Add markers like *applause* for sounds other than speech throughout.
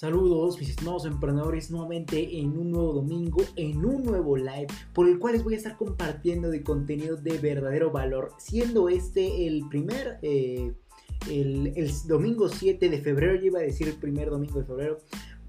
Saludos mis estimados emprendedores nuevamente en un nuevo domingo, en un nuevo live por el cual les voy a estar compartiendo de contenido de verdadero valor, siendo este el primer, eh, el, domingo 7 de febrero, yo iba a decir el primer domingo de febrero,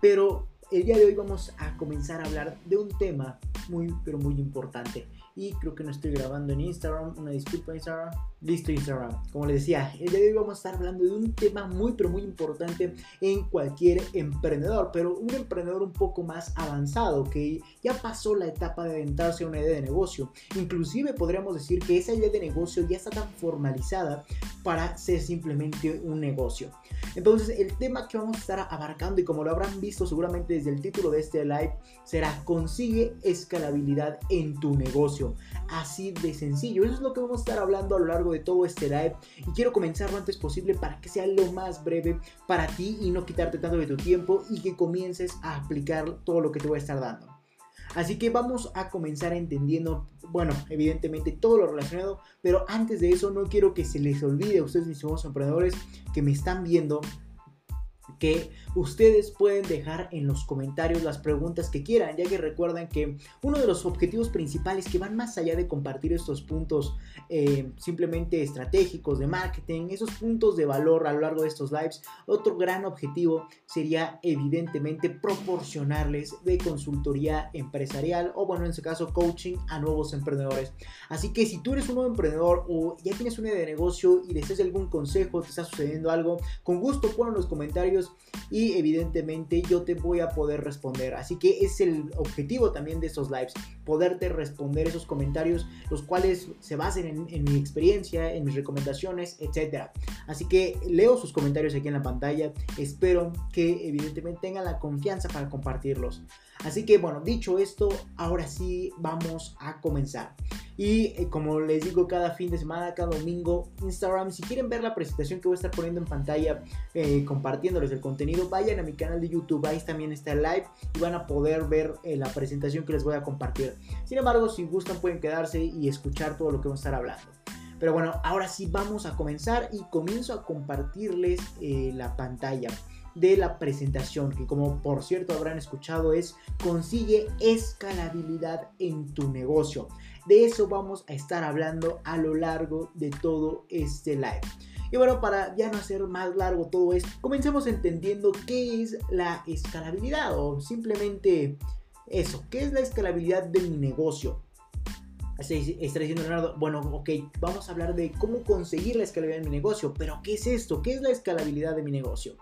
pero el día de hoy vamos a comenzar a hablar de un tema muy, pero muy importante y creo que no estoy grabando en Instagram. Una disculpa Instagram. Listo Instagram. Como les decía, el día de hoy vamos a estar hablando de un tema muy pero muy importante en cualquier emprendedor, pero un emprendedor un poco más avanzado que ya pasó la etapa de aventarse a una idea de negocio. Inclusive podríamos decir que esa idea de negocio ya está tan formalizada para ser simplemente un negocio. Entonces el tema que vamos a estar abarcando y como lo habrán visto seguramente desde el título de este live será consigue escalabilidad en tu negocio. Así de sencillo. Eso es lo que vamos a estar hablando a lo largo de todo este live. Y quiero comenzar lo antes posible para que sea lo más breve para ti y no quitarte tanto de tu tiempo y que comiences a aplicar todo lo que te voy a estar dando. Así que vamos a comenzar entendiendo, bueno, evidentemente todo lo relacionado, pero antes de eso no quiero que se les olvide a ustedes, mis nuevos emprendedores que me están viendo, que ustedes pueden dejar en los comentarios las preguntas que quieran, ya que recuerden que uno de los objetivos principales que van más allá de compartir estos puntos eh, simplemente estratégicos de marketing, esos puntos de valor a lo largo de estos lives, otro gran objetivo sería evidentemente proporcionarles de consultoría empresarial o bueno, en este caso coaching a nuevos emprendedores. Así que si tú eres un nuevo emprendedor o ya tienes una idea de negocio y deseas algún consejo, te está sucediendo algo, con gusto pon en los comentarios y evidentemente yo te voy a poder responder. Así que es el objetivo también de estos lives, poderte responder esos comentarios, los cuales se basen en, mi experiencia, en mis recomendaciones, etc. Así que leo sus comentarios aquí en la pantalla, espero que evidentemente tengan la confianza para compartirlos. Así que bueno, dicho esto, ahora sí vamos a comenzar. Y eh, como les digo cada fin de semana, cada domingo, Instagram, si quieren ver la presentación que voy a estar poniendo en pantalla, eh, compartiéndoles el contenido, vayan a mi canal de YouTube, ahí también está el live y van a poder ver eh, la presentación que les voy a compartir. Sin embargo, si gustan pueden quedarse y escuchar todo lo que vamos a estar hablando. Pero bueno, ahora sí vamos a comenzar y comienzo a compartirles la pantalla de la presentación, que como por cierto habrán escuchado es consigue escalabilidad en tu negocio. De eso vamos a estar hablando a lo largo de todo este live. Y bueno, para ya no hacer más largo todo esto, comencemos entendiendo qué es la escalabilidad o simplemente eso, qué es la escalabilidad de mi negocio. Está diciendo Leonardo, bueno, ok, vamos a hablar de cómo conseguir la escalabilidad de mi negocio, pero ¿qué es esto? ¿Qué es la escalabilidad de mi negocio?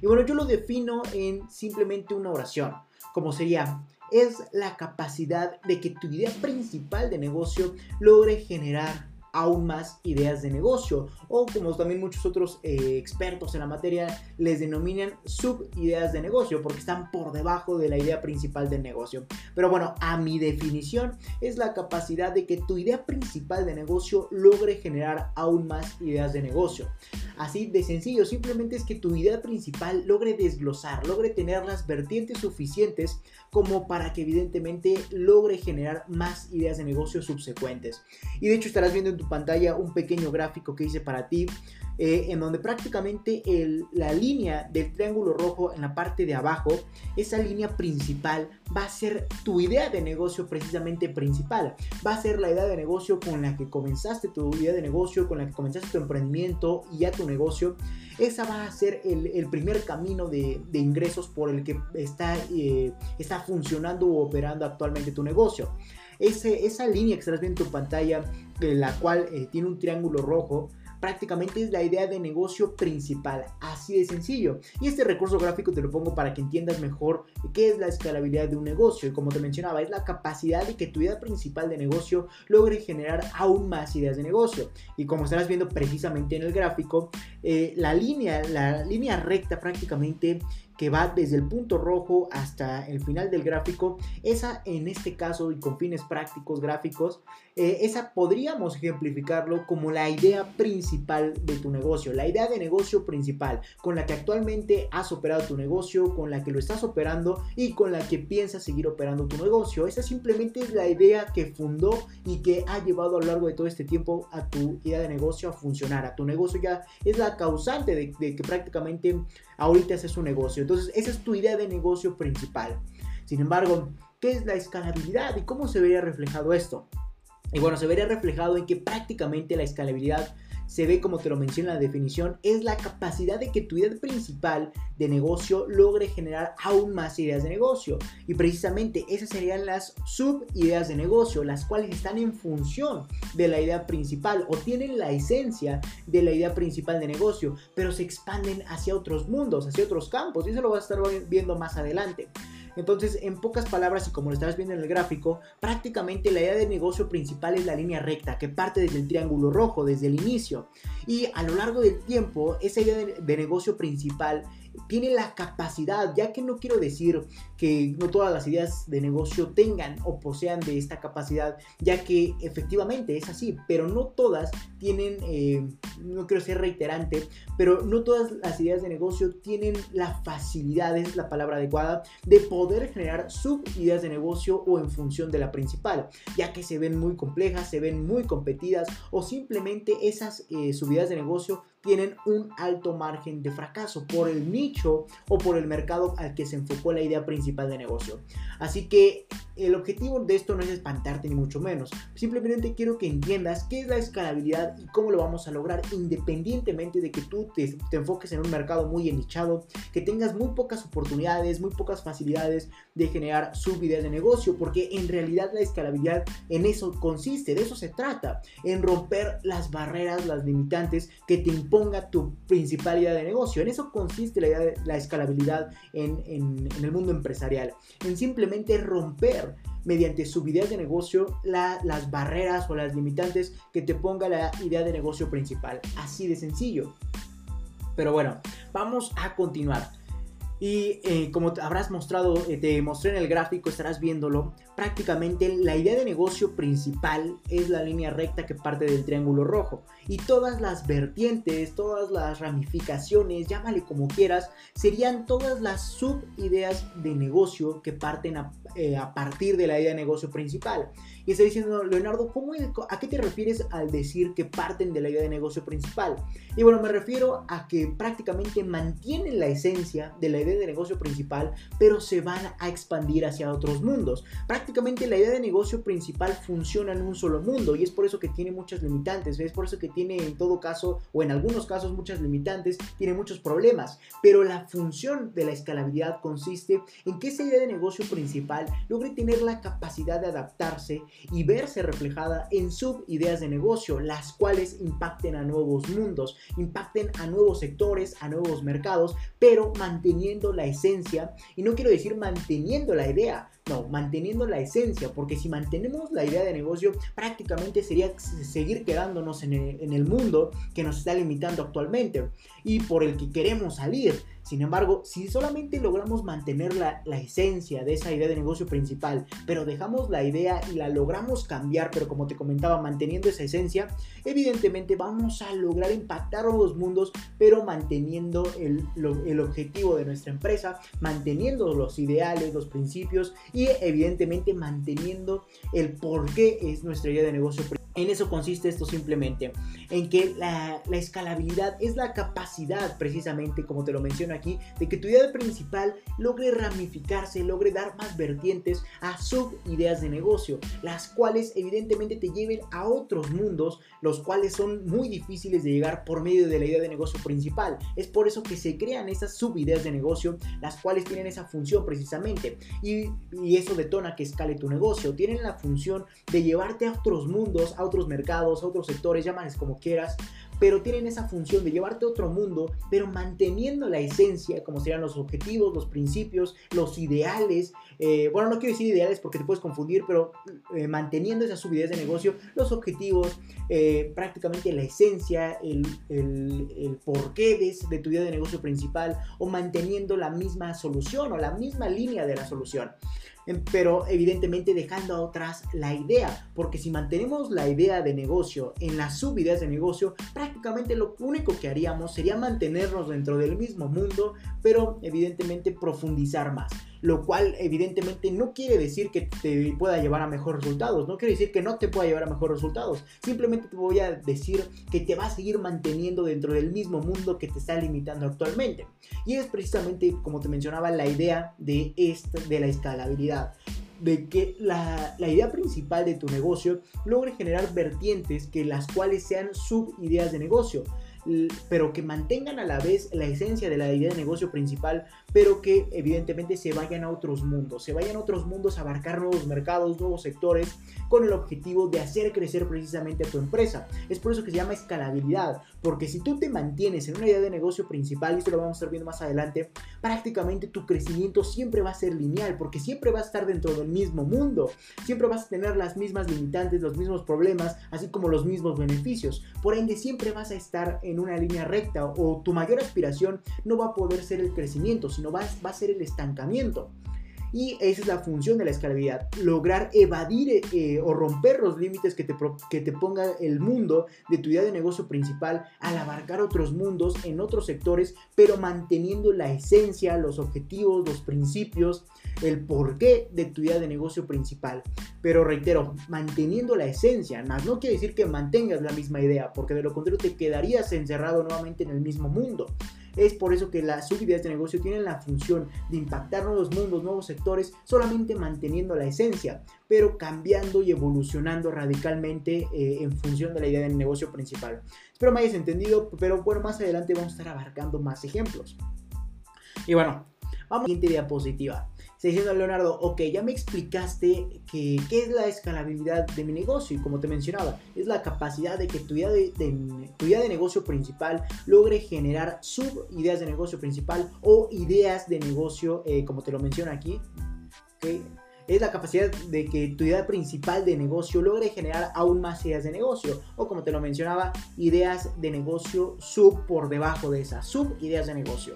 Y bueno, yo lo defino en simplemente una oración, como sería, es la capacidad de que tu idea principal de negocio logre generar aún más ideas de negocio o como también muchos otros eh, expertos en la materia les denominan sub-ideas de negocio porque están por debajo de la idea principal del negocio. Pero bueno, a mi definición es la capacidad de que tu idea principal de negocio logre generar aún más ideas de negocio. Así de sencillo, simplemente es que tu idea principal logre desglosar, logre tener las vertientes suficientes como para que evidentemente logre generar más ideas de negocio subsecuentes. Y de hecho estarás viendo en tu pantalla un pequeño gráfico que hice para ti eh, en donde prácticamente la línea del triángulo rojo en la parte de abajo, esa línea principal va a ser tu idea de negocio precisamente principal. Va a ser la idea de negocio con la que comenzaste tu idea de negocio, con la que comenzaste tu emprendimiento y ya tu negocio. Esa va a ser el, primer camino de, ingresos por el que está, eh, está funcionando o operando actualmente tu negocio. esa línea que estás viendo en tu pantalla, la cual eh, tiene un triángulo rojo, prácticamente es la idea de negocio principal, así de sencillo. Y este recurso gráfico te lo pongo para que entiendas mejor qué es la escalabilidad de un negocio. Y como te mencionaba, es la capacidad de que tu idea principal de negocio logre generar aún más ideas de negocio. Y como estarás viendo precisamente en el gráfico, eh, la línea, la línea recta prácticamente que va desde el punto rojo hasta el final del gráfico, esa en este caso y con fines prácticos gráficos, eh, esa podríamos ejemplificarlo como la idea principal de tu negocio, la idea de negocio principal con la que actualmente has operado tu negocio, con la que lo estás operando y con la que piensas seguir operando tu negocio. Esa simplemente es la idea que fundó y que ha llevado a lo largo de todo este tiempo a tu idea de negocio a funcionar, a tu negocio ya es la causante de, de que prácticamente ahorita haces un negocio. Entonces, esa es tu idea de negocio principal. Sin embargo, ¿qué es la escalabilidad y cómo se vería reflejado esto? Y bueno, se vería reflejado en que prácticamente la escalabilidad se ve como te lo menciona la definición, es la capacidad de que tu idea principal de negocio logre generar aún más ideas de negocio. Y precisamente esas serían las subideas de negocio, las cuales están en función de la idea principal o tienen la esencia de la idea principal de negocio, pero se expanden hacia otros mundos, hacia otros campos. Y eso lo vas a estar viendo más adelante. Entonces, en pocas palabras, y como lo estarás viendo en el gráfico, prácticamente la idea de negocio principal es la línea recta que parte desde el triángulo rojo, desde el inicio. Y a lo largo del tiempo, esa idea de, de negocio principal tiene la capacidad, ya que no quiero decir que no todas las ideas de negocio tengan o posean de esta capacidad, ya que efectivamente es así, pero no todas tienen, eh, no quiero ser reiterante, pero no todas las ideas de negocio tienen la facilidad, es la palabra adecuada, de poder generar subideas de negocio o en función de la principal, ya que se ven muy complejas, se ven muy competidas o simplemente esas eh, subidas de negocio tienen un alto margen de fracaso por el nicho o por el mercado al que se enfocó la idea principal de negocio. Así que el objetivo de esto no es espantarte ni mucho menos. Simplemente quiero que entiendas qué es la escalabilidad y cómo lo vamos a lograr independientemente de que tú te, enfoques en un mercado muy enichado, que tengas muy pocas oportunidades, muy pocas facilidades de generar subidas de negocio, porque en realidad la escalabilidad en eso consiste, de eso se trata, en romper las barreras, las limitantes que te imponga tu principal idea de negocio. En eso consiste la, la escalabilidad en, en el mundo empresarial, en simplemente romper mediante su idea de negocio las barreras o las limitantes que te ponga la idea de negocio principal. Así de sencillo. Pero bueno, vamos a continuar. Y eh, como habrás mostrado, eh, te mostré en el gráfico, estarás viéndolo, prácticamente la idea de negocio principal es la línea recta que parte del triángulo rojo. Y todas las vertientes, todas las ramificaciones, llámale como quieras, serían todas las subideas de negocio que parten a, eh, a partir de la idea de negocio principal. Y está diciendo, Leonardo, ¿cómo, ¿a qué te refieres al decir que parten de la idea de negocio principal? Y bueno, me refiero a que prácticamente mantienen la esencia de la idea de negocio principal, pero se van a expandir hacia otros mundos. Prácticamente la idea de negocio principal funciona en un solo mundo y es por eso que tiene muchas limitantes, es por eso que tiene en todo caso, o en algunos casos muchas limitantes, tiene muchos problemas. Pero la función de la escalabilidad consiste en que esa idea de negocio principal logre tener la capacidad de adaptarse y verse reflejada en subideas de negocio, las cuales impacten a nuevos mundos, impacten a nuevos sectores, a nuevos mercados, pero manteniendo la esencia, y no quiero decir manteniendo la idea, no, manteniendo la esencia, porque si mantenemos la idea de negocio, prácticamente sería seguir quedándonos en el, mundo que nos está limitando actualmente y por el que queremos salir. Sin embargo, si solamente logramos mantener la, esencia de esa idea de negocio principal, pero dejamos la idea y la logramos cambiar, pero como te comentaba, manteniendo esa esencia, evidentemente vamos a lograr impactar los mundos, pero manteniendo el, el objetivo de nuestra empresa, manteniendo los ideales, los principios y evidentemente manteniendo el por qué es nuestra idea de negocio. En eso consiste esto simplemente, en que la, escalabilidad es la capacidad, precisamente como te lo menciono aquí, de que tu idea principal logre ramificarse, logre dar más vertientes a subideas de negocio, las cuales evidentemente te lleven a otros mundos, los cuales son muy difíciles de llegar por medio de la idea de negocio principal. Es por eso que se crean esas subideas de negocio, las cuales tienen esa función precisamente, y, y eso detona que escale tu negocio. Tienen la función de llevarte a otros mundos, a otros mercados, otros sectores, llámales como quieras, pero tienen esa función de llevarte a otro mundo, pero manteniendo la esencia, como serían los objetivos, los principios, los ideales. Eh, bueno, no quiero decir ideales porque te puedes confundir, pero eh, manteniendo esas subidez de negocio, los objetivos, eh, prácticamente la esencia, el, el, porqué de, de tu idea de negocio principal, o manteniendo la misma solución o la misma línea de la solución pero evidentemente dejando atrás la idea, porque si mantenemos la idea de negocio en las subideas de negocio, prácticamente lo único que haríamos sería mantenernos dentro del mismo mundo, pero evidentemente profundizar más. Lo cual evidentemente no quiere decir que te pueda llevar a mejores resultados, no quiere decir que no te pueda llevar a mejores resultados, simplemente te voy a decir que te va a seguir manteniendo dentro del mismo mundo que te está limitando actualmente. Y es precisamente, como te mencionaba, la idea de, esta, de la escalabilidad de que la, la, idea principal de tu negocio logre generar vertientes que las cuales sean subideas de negocio pero que mantengan a la vez la esencia de la idea de negocio principal, pero que evidentemente se vayan a otros mundos, se vayan a otros mundos a abarcar nuevos mercados, nuevos sectores, con el objetivo de hacer crecer precisamente a tu empresa. Es por eso que se llama escalabilidad, porque si tú te mantienes en una idea de negocio principal, y esto lo vamos a estar viendo más adelante, prácticamente tu crecimiento siempre va a ser lineal, porque siempre va a estar dentro del mismo mundo, siempre vas a tener las mismas limitantes, los mismos problemas, así como los mismos beneficios. Por ende, siempre vas a estar en una línea recta o tu mayor aspiración no va a poder ser el crecimiento, sino va a ser el estancamiento. Y esa es la función de la escalabilidad, lograr evadir eh, o romper los límites que te, que te ponga el mundo de tu idea de negocio principal al abarcar otros mundos en otros sectores, pero manteniendo la esencia, los objetivos, los principios, el porqué de tu idea de negocio principal. Pero reitero, manteniendo la esencia, más no quiere decir que mantengas la misma idea, porque de lo contrario te quedarías encerrado nuevamente en el mismo mundo. Es por eso que las subidas de negocio tienen la función de impactar nuevos mundos, nuevos sectores, solamente manteniendo la esencia, pero cambiando y evolucionando radicalmente eh, en función de la idea del negocio principal. Espero me hayas entendido, pero bueno, más adelante vamos a estar abarcando más ejemplos. Y bueno, vamos a la siguiente diapositiva diciendo Leonardo, ok, ya me explicaste que, qué es la escalabilidad de mi negocio y como te mencionaba, es la capacidad de que tu idea de, tu idea de negocio principal logre generar subideas de negocio principal o ideas de negocio, eh, como te lo menciono aquí. Es la capacidad de que tu idea principal de negocio logre generar aún más ideas de negocio. O como te lo mencionaba, ideas de negocio sub por debajo de esas, sub ideas de negocio.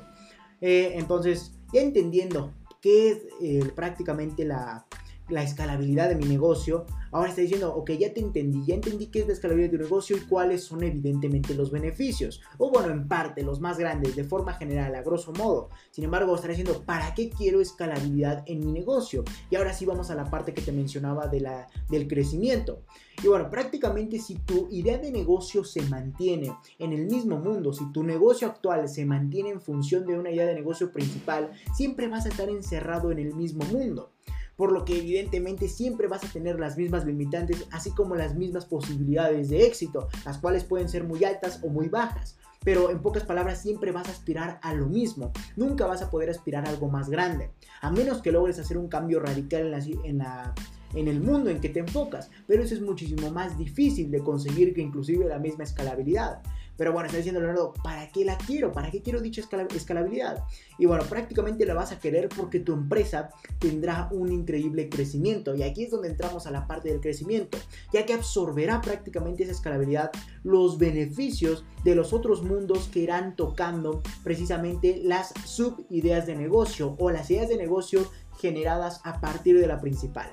Eh, entonces, ya entendiendo qué es eh, prácticamente la, la escalabilidad de mi negocio, ahora está diciendo, ok, ya te entendí, ya entendí qué es la escalabilidad de tu negocio y cuáles son evidentemente los beneficios, o bueno, en parte los más grandes, de forma general, a grosso modo. Sin embargo, estaré diciendo, ¿para qué quiero escalabilidad en mi negocio? Y ahora sí vamos a la parte que te mencionaba de la, del crecimiento. Y bueno, prácticamente si tu idea de negocio se mantiene en el mismo mundo, si tu negocio actual se mantiene en función de una idea de negocio principal, siempre vas a estar encerrado en el mismo mundo por lo que evidentemente siempre vas a tener las mismas limitantes, así como las mismas posibilidades de éxito, las cuales pueden ser muy altas o muy bajas. Pero en pocas palabras siempre vas a aspirar a lo mismo, nunca vas a poder aspirar a algo más grande, a menos que logres hacer un cambio radical en la, en la en el mundo en que te enfocas, pero eso es muchísimo más difícil de conseguir que inclusive la misma escalabilidad. Pero bueno, está diciendo Leonardo, ¿para qué la quiero? ¿Para qué quiero dicha escalabilidad? Y bueno, prácticamente la vas a querer porque tu empresa tendrá un increíble crecimiento. Y aquí es donde entramos a la parte del crecimiento, ya que absorberá prácticamente esa escalabilidad los beneficios de los otros mundos que irán tocando precisamente las subideas de negocio o las ideas de negocio generadas a partir de la principal.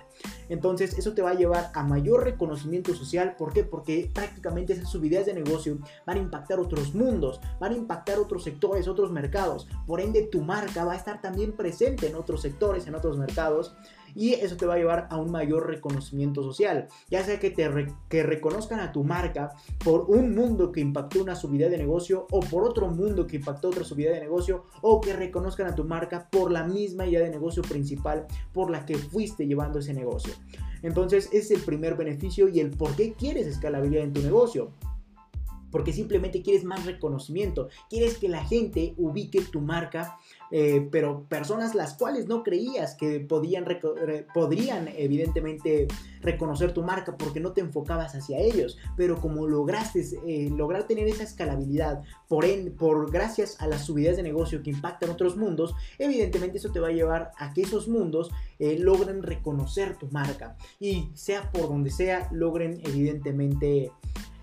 Entonces eso te va a llevar a mayor reconocimiento social. ¿Por qué? Porque prácticamente esas subidas de negocio van a impactar otros mundos, van a impactar otros sectores, otros mercados. Por ende tu marca va a estar también presente en otros sectores, en otros mercados y eso te va a llevar a un mayor reconocimiento social. Ya sea que, te que reconozcan a tu marca por un mundo que impactó una subida de negocio o por otro mundo que impactó otra subida de negocio o que reconozcan a tu marca por la misma idea de negocio principal por la que fuiste llevando ese negocio. Entonces es el primer beneficio y el por qué quieres escalabilidad en tu negocio porque simplemente quieres más reconocimiento, quieres que la gente ubique tu marca, eh, pero personas las cuales no creías que podían, podrían evidentemente reconocer tu marca porque no te enfocabas hacia ellos, pero como lograste eh, lograr tener esa escalabilidad por, en, por gracias a las subidas de negocio que impactan otros mundos, evidentemente eso te va a llevar a que esos mundos eh, logren reconocer tu marca y sea por donde sea, logren evidentemente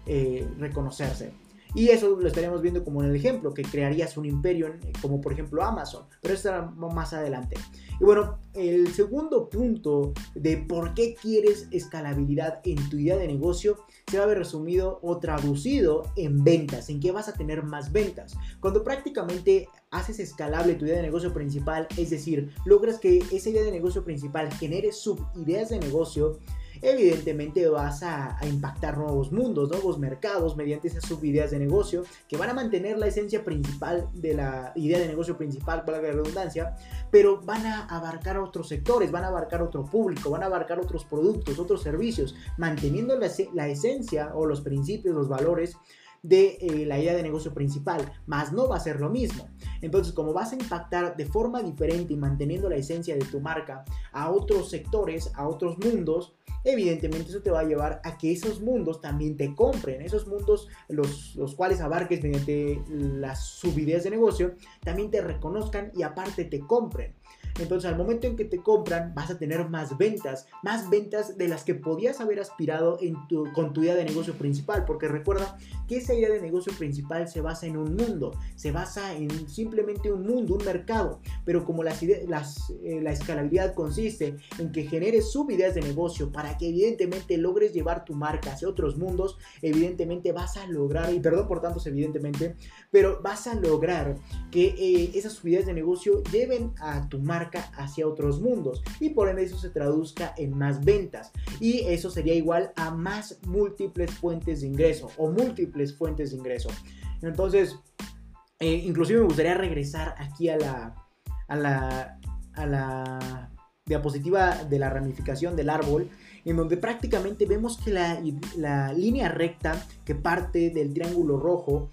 eh, reconocerse. Y eso lo estaríamos viendo como en el ejemplo, que crearías un imperio eh, como por ejemplo Amazon, pero eso estará más adelante. Y bueno, el segundo punto de por qué quieres escalabilidad en tu idea de negocio se va a ver resumido o traducido en ventas, en que vas a tener más ventas. Cuando prácticamente haces escalable tu idea de negocio principal, es decir, logras que esa idea de negocio principal genere subideas de negocio, evidentemente vas a, impactar nuevos mundos, nuevos mercados mediante esas subideas de negocio que van a mantener la esencia principal de la idea de negocio principal, para la redundancia, pero van a abarcar otros sectores, van a abarcar otro público, van a abarcar otros productos, otros servicios, manteniendo la, la esencia o los principios, los valores de eh, la idea de negocio principal, más no va a ser lo mismo. Entonces, como vas a impactar de forma diferente y manteniendo la esencia de tu marca a otros sectores, a otros mundos, evidentemente eso te va a llevar a que esos mundos también te compren. Esos mundos, los, los cuales abarques mediante las subideas de negocio, también te reconozcan y aparte te compren. Entonces al momento en que te compran vas a tener más ventas, más ventas de las que podías haber aspirado en tu, con tu idea de negocio principal, porque recuerda que esa idea de negocio principal se basa en un mundo, se basa en simplemente un mundo, un mercado, pero como las, las eh, la escalabilidad consiste en que generes subideas de negocio para que evidentemente logres llevar tu marca hacia otros mundos, evidentemente vas a lograr, y perdón por tantos evidentemente, pero vas a lograr que eh, esas subidas de negocio lleven a tu marca hacia otros mundos y por ende eso se traduzca en más ventas y eso sería igual a más múltiples fuentes de ingreso o múltiples fuentes de ingreso. Entonces, eh, inclusive me gustaría regresar aquí a la, a la, a la diapositiva de la ramificación del árbol, en donde prácticamente vemos que la, la línea recta que parte del triángulo rojo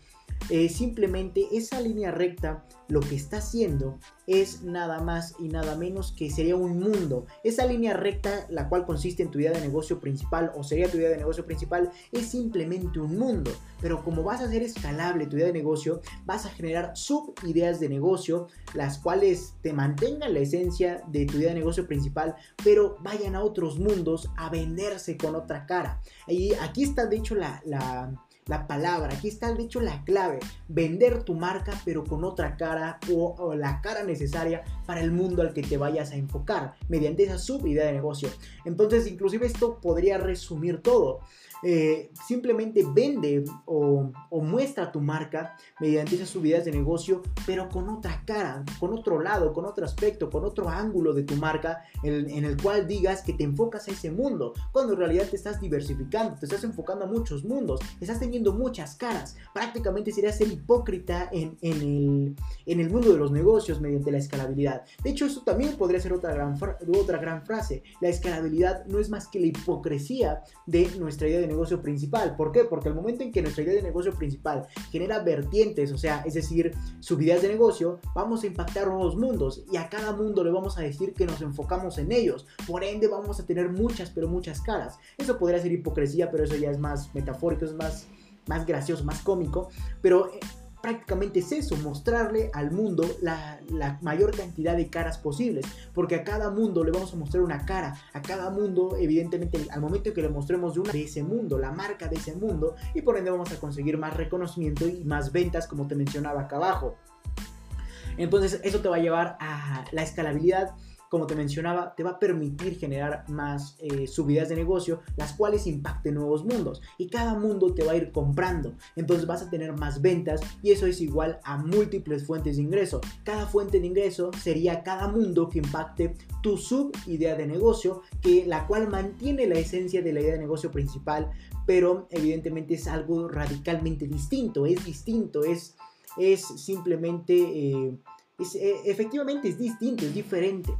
eh, simplemente esa línea recta lo que está haciendo es nada más y nada menos que sería un mundo. Esa línea recta, la cual consiste en tu idea de negocio principal o sería tu idea de negocio principal, es simplemente un mundo. Pero como vas a hacer escalable tu idea de negocio, vas a generar subideas de negocio, las cuales te mantengan la esencia de tu idea de negocio principal, pero vayan a otros mundos a venderse con otra cara. Y aquí está de hecho la la palabra, aquí está de hecho la clave, vender tu marca pero con otra cara o, la cara necesaria para el mundo al que te vayas a enfocar mediante esa subida de negocio. Entonces inclusive esto podría resumir todo. Eh, simplemente vende o, muestra tu marca mediante esas subidas de negocio, pero con otra cara, con otro lado, con otro aspecto, con otro ángulo de tu marca en, el cual digas que te enfocas a ese mundo, cuando en realidad te estás diversificando, te estás enfocando a muchos mundos, estás teniendo muchas caras. Prácticamente sería ser hipócrita en, el, en el mundo de los negocios mediante la escalabilidad. De hecho, eso también podría ser otra gran, otra gran frase. La escalabilidad no es más que la hipocresía de nuestra idea de negocio principal. ¿Por qué? Porque al momento en que nuestra idea de negocio principal genera vertientes, o sea, es decir, subidas de negocio, vamos a impactar nuevos mundos y a cada mundo le vamos a decir que nos enfocamos en ellos. Por ende, vamos a tener muchas, pero muchas caras. Eso podría ser hipocresía, pero eso ya es más metafórico, es más, más gracioso, más cómico. Pero eh, prácticamente es eso, mostrarle al mundo la, mayor cantidad de caras posibles, porque a cada mundo le vamos a mostrar una cara, a cada mundo, evidentemente, al momento que le mostremos de una de ese mundo, la marca de ese mundo, y por ende vamos a conseguir más reconocimiento y más ventas, como te mencionaba acá abajo. Entonces, eso te va a llevar a la escalabilidad como te mencionaba, te va a permitir generar más eh, subidas de negocio, las cuales impacten nuevos mundos. Y cada mundo te va a ir comprando. Entonces vas a tener más ventas y eso es igual a múltiples fuentes de ingreso. Cada fuente de ingreso sería cada mundo que impacte tu sub idea de negocio, que la cual mantiene la esencia de la idea de negocio principal, pero evidentemente es algo radicalmente distinto. Es distinto, es, es simplemente... Eh, eh, efectivamente es distinto, es diferente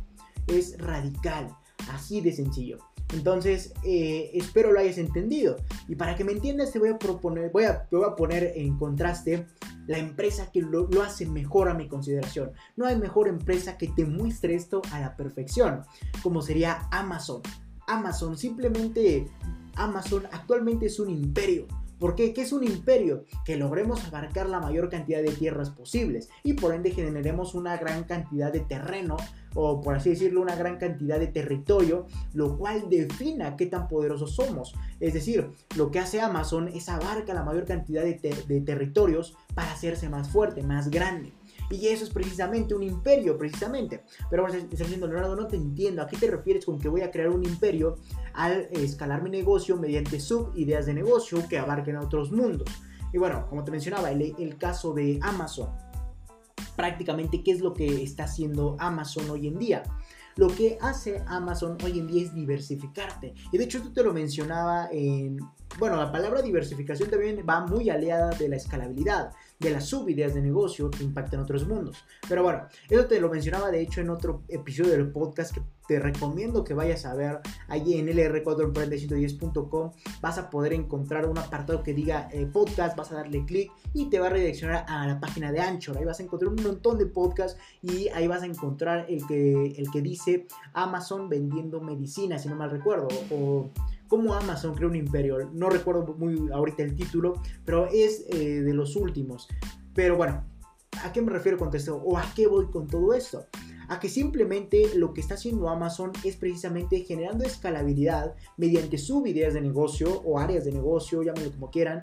es radical, así de sencillo. Entonces, eh, espero lo hayas entendido. Y para que me entiendas, te voy a proponer, voy a, voy a poner en contraste la empresa que lo, lo, hace mejor a mi consideración. No hay mejor empresa que te muestre esto a la perfección, como sería Amazon. Amazon, simplemente Amazon actualmente es un imperio ¿Por qué? ¿Qué es un imperio? Que logremos abarcar la mayor cantidad de tierras posibles y por ende generemos una gran cantidad de terreno o por así decirlo una gran cantidad de territorio, lo cual defina qué tan poderosos somos. Es decir, lo que hace Amazon es abarca la mayor cantidad de, de territorios para hacerse más fuerte, más grande. Y eso es precisamente un imperio, precisamente. Pero ahora estás diciendo, Leonardo, no te entiendo. ¿A qué te refieres con que voy a crear un imperio al escalar mi negocio mediante subideas de negocio que abarquen a otros mundos? Y bueno, como te mencionaba, el, el caso de Amazon. Prácticamente, ¿qué es lo que está haciendo Amazon hoy en día? Lo que hace Amazon hoy en día es diversificarte. Y de hecho, esto te lo mencionaba en... Bueno, la palabra diversificación también va muy aliada de la escalabilidad de las subideas de negocio que impactan otros mundos. Pero bueno, eso te lo mencionaba de hecho en otro episodio del podcast que te recomiendo que vayas a ver allí en lr4emprende110.com vas a poder encontrar un apartado que diga eh, podcast, vas a darle clic y te va a redireccionar a la página de Anchor. Ahí vas a encontrar un montón de podcasts y ahí vas a encontrar el que, el que dice Amazon vendiendo medicina, si no mal recuerdo, o cómo Amazon creó un imperio. No recuerdo muy ahorita el título, pero es eh, de los últimos. Pero bueno, ¿a qué me refiero con esto? ¿O a qué voy con todo esto? A que simplemente lo que está haciendo Amazon es precisamente generando escalabilidad mediante subideas de negocio o áreas de negocio, llámenlo como quieran,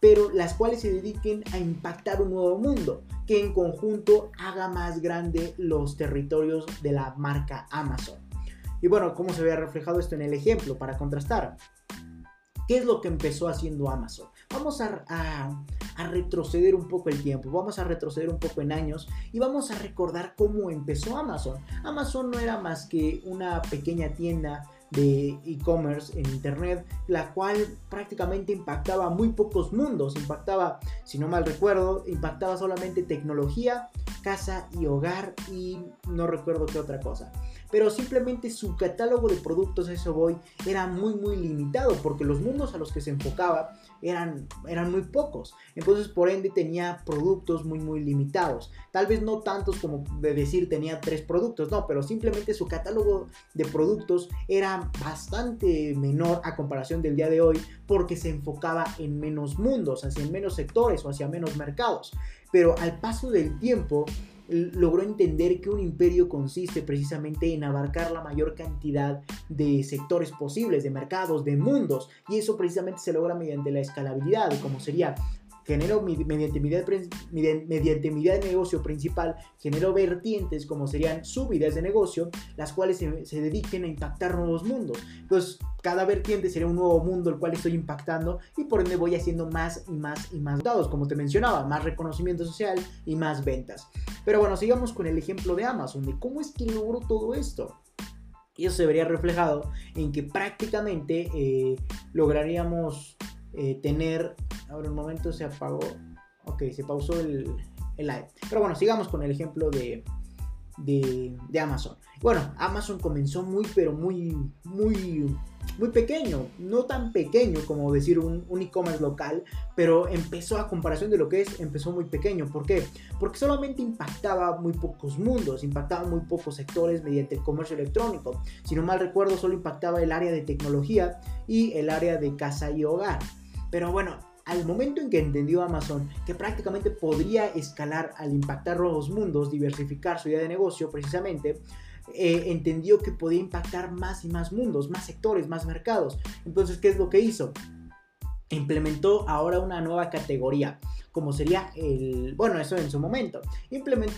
pero las cuales se dediquen a impactar un nuevo mundo, que en conjunto haga más grande los territorios de la marca Amazon. Y bueno, ¿cómo se ve reflejado esto en el ejemplo para contrastar? ¿Qué es lo que empezó haciendo Amazon? Vamos a, a, retroceder un poco el tiempo, vamos a retroceder un poco en años y vamos a recordar cómo empezó Amazon. Amazon no era más que una pequeña tienda de e-commerce en internet, la cual prácticamente impactaba muy pocos mundos, impactaba, si no mal recuerdo, impactaba solamente tecnología, casa y hogar y no recuerdo qué otra cosa pero simplemente su catálogo de productos, a eso voy, era muy muy limitado porque los mundos a los que se enfocaba eran, eran muy pocos. Entonces por ende tenía productos muy muy limitados. Tal vez no tantos como de decir tenía tres productos, no, pero simplemente su catálogo de productos era bastante menor a comparación del día de hoy porque se enfocaba en menos mundos, hacia menos sectores o hacia menos mercados. Pero al paso del tiempo, logró entender que un imperio consiste precisamente en abarcar la mayor cantidad de sectores posibles, de mercados, de mundos, y eso precisamente se logra mediante la escalabilidad, como sería genero mediante mi, idea, mediante mi de negocio principal, genero vertientes como serían subidas de negocio, las cuales se, dediquen a impactar nuevos mundos. Entonces, cada vertiente sería un nuevo mundo el cual estoy impactando y por ende voy haciendo más y más y más dados, como te mencionaba, más reconocimiento social y más ventas. Pero bueno, sigamos con el ejemplo de Amazon, de cómo es que logró todo esto. Y eso se vería reflejado en que prácticamente eh, lograríamos eh, tener Ahora un momento se apagó. Ok, se pausó el, live. Pero bueno, sigamos con el ejemplo de, de, Amazon. Bueno, Amazon comenzó muy, pero muy, muy, muy pequeño. No tan pequeño como decir un, un e-commerce local, pero empezó a comparación de lo que es, empezó muy pequeño. ¿Por qué? Porque solamente impactaba muy pocos mundos, impactaba muy pocos sectores mediante el comercio electrónico. Si no mal recuerdo, solo impactaba el área de tecnología y el área de casa y hogar. Pero bueno, al momento en que entendió Amazon que prácticamente podría escalar al impactar nuevos mundos, diversificar su idea de negocio precisamente, eh, entendió que podía impactar más y más mundos, más sectores, más mercados. Entonces, ¿qué es lo que hizo? Implementó ahora una nueva categoría como sería el, bueno, eso en su momento.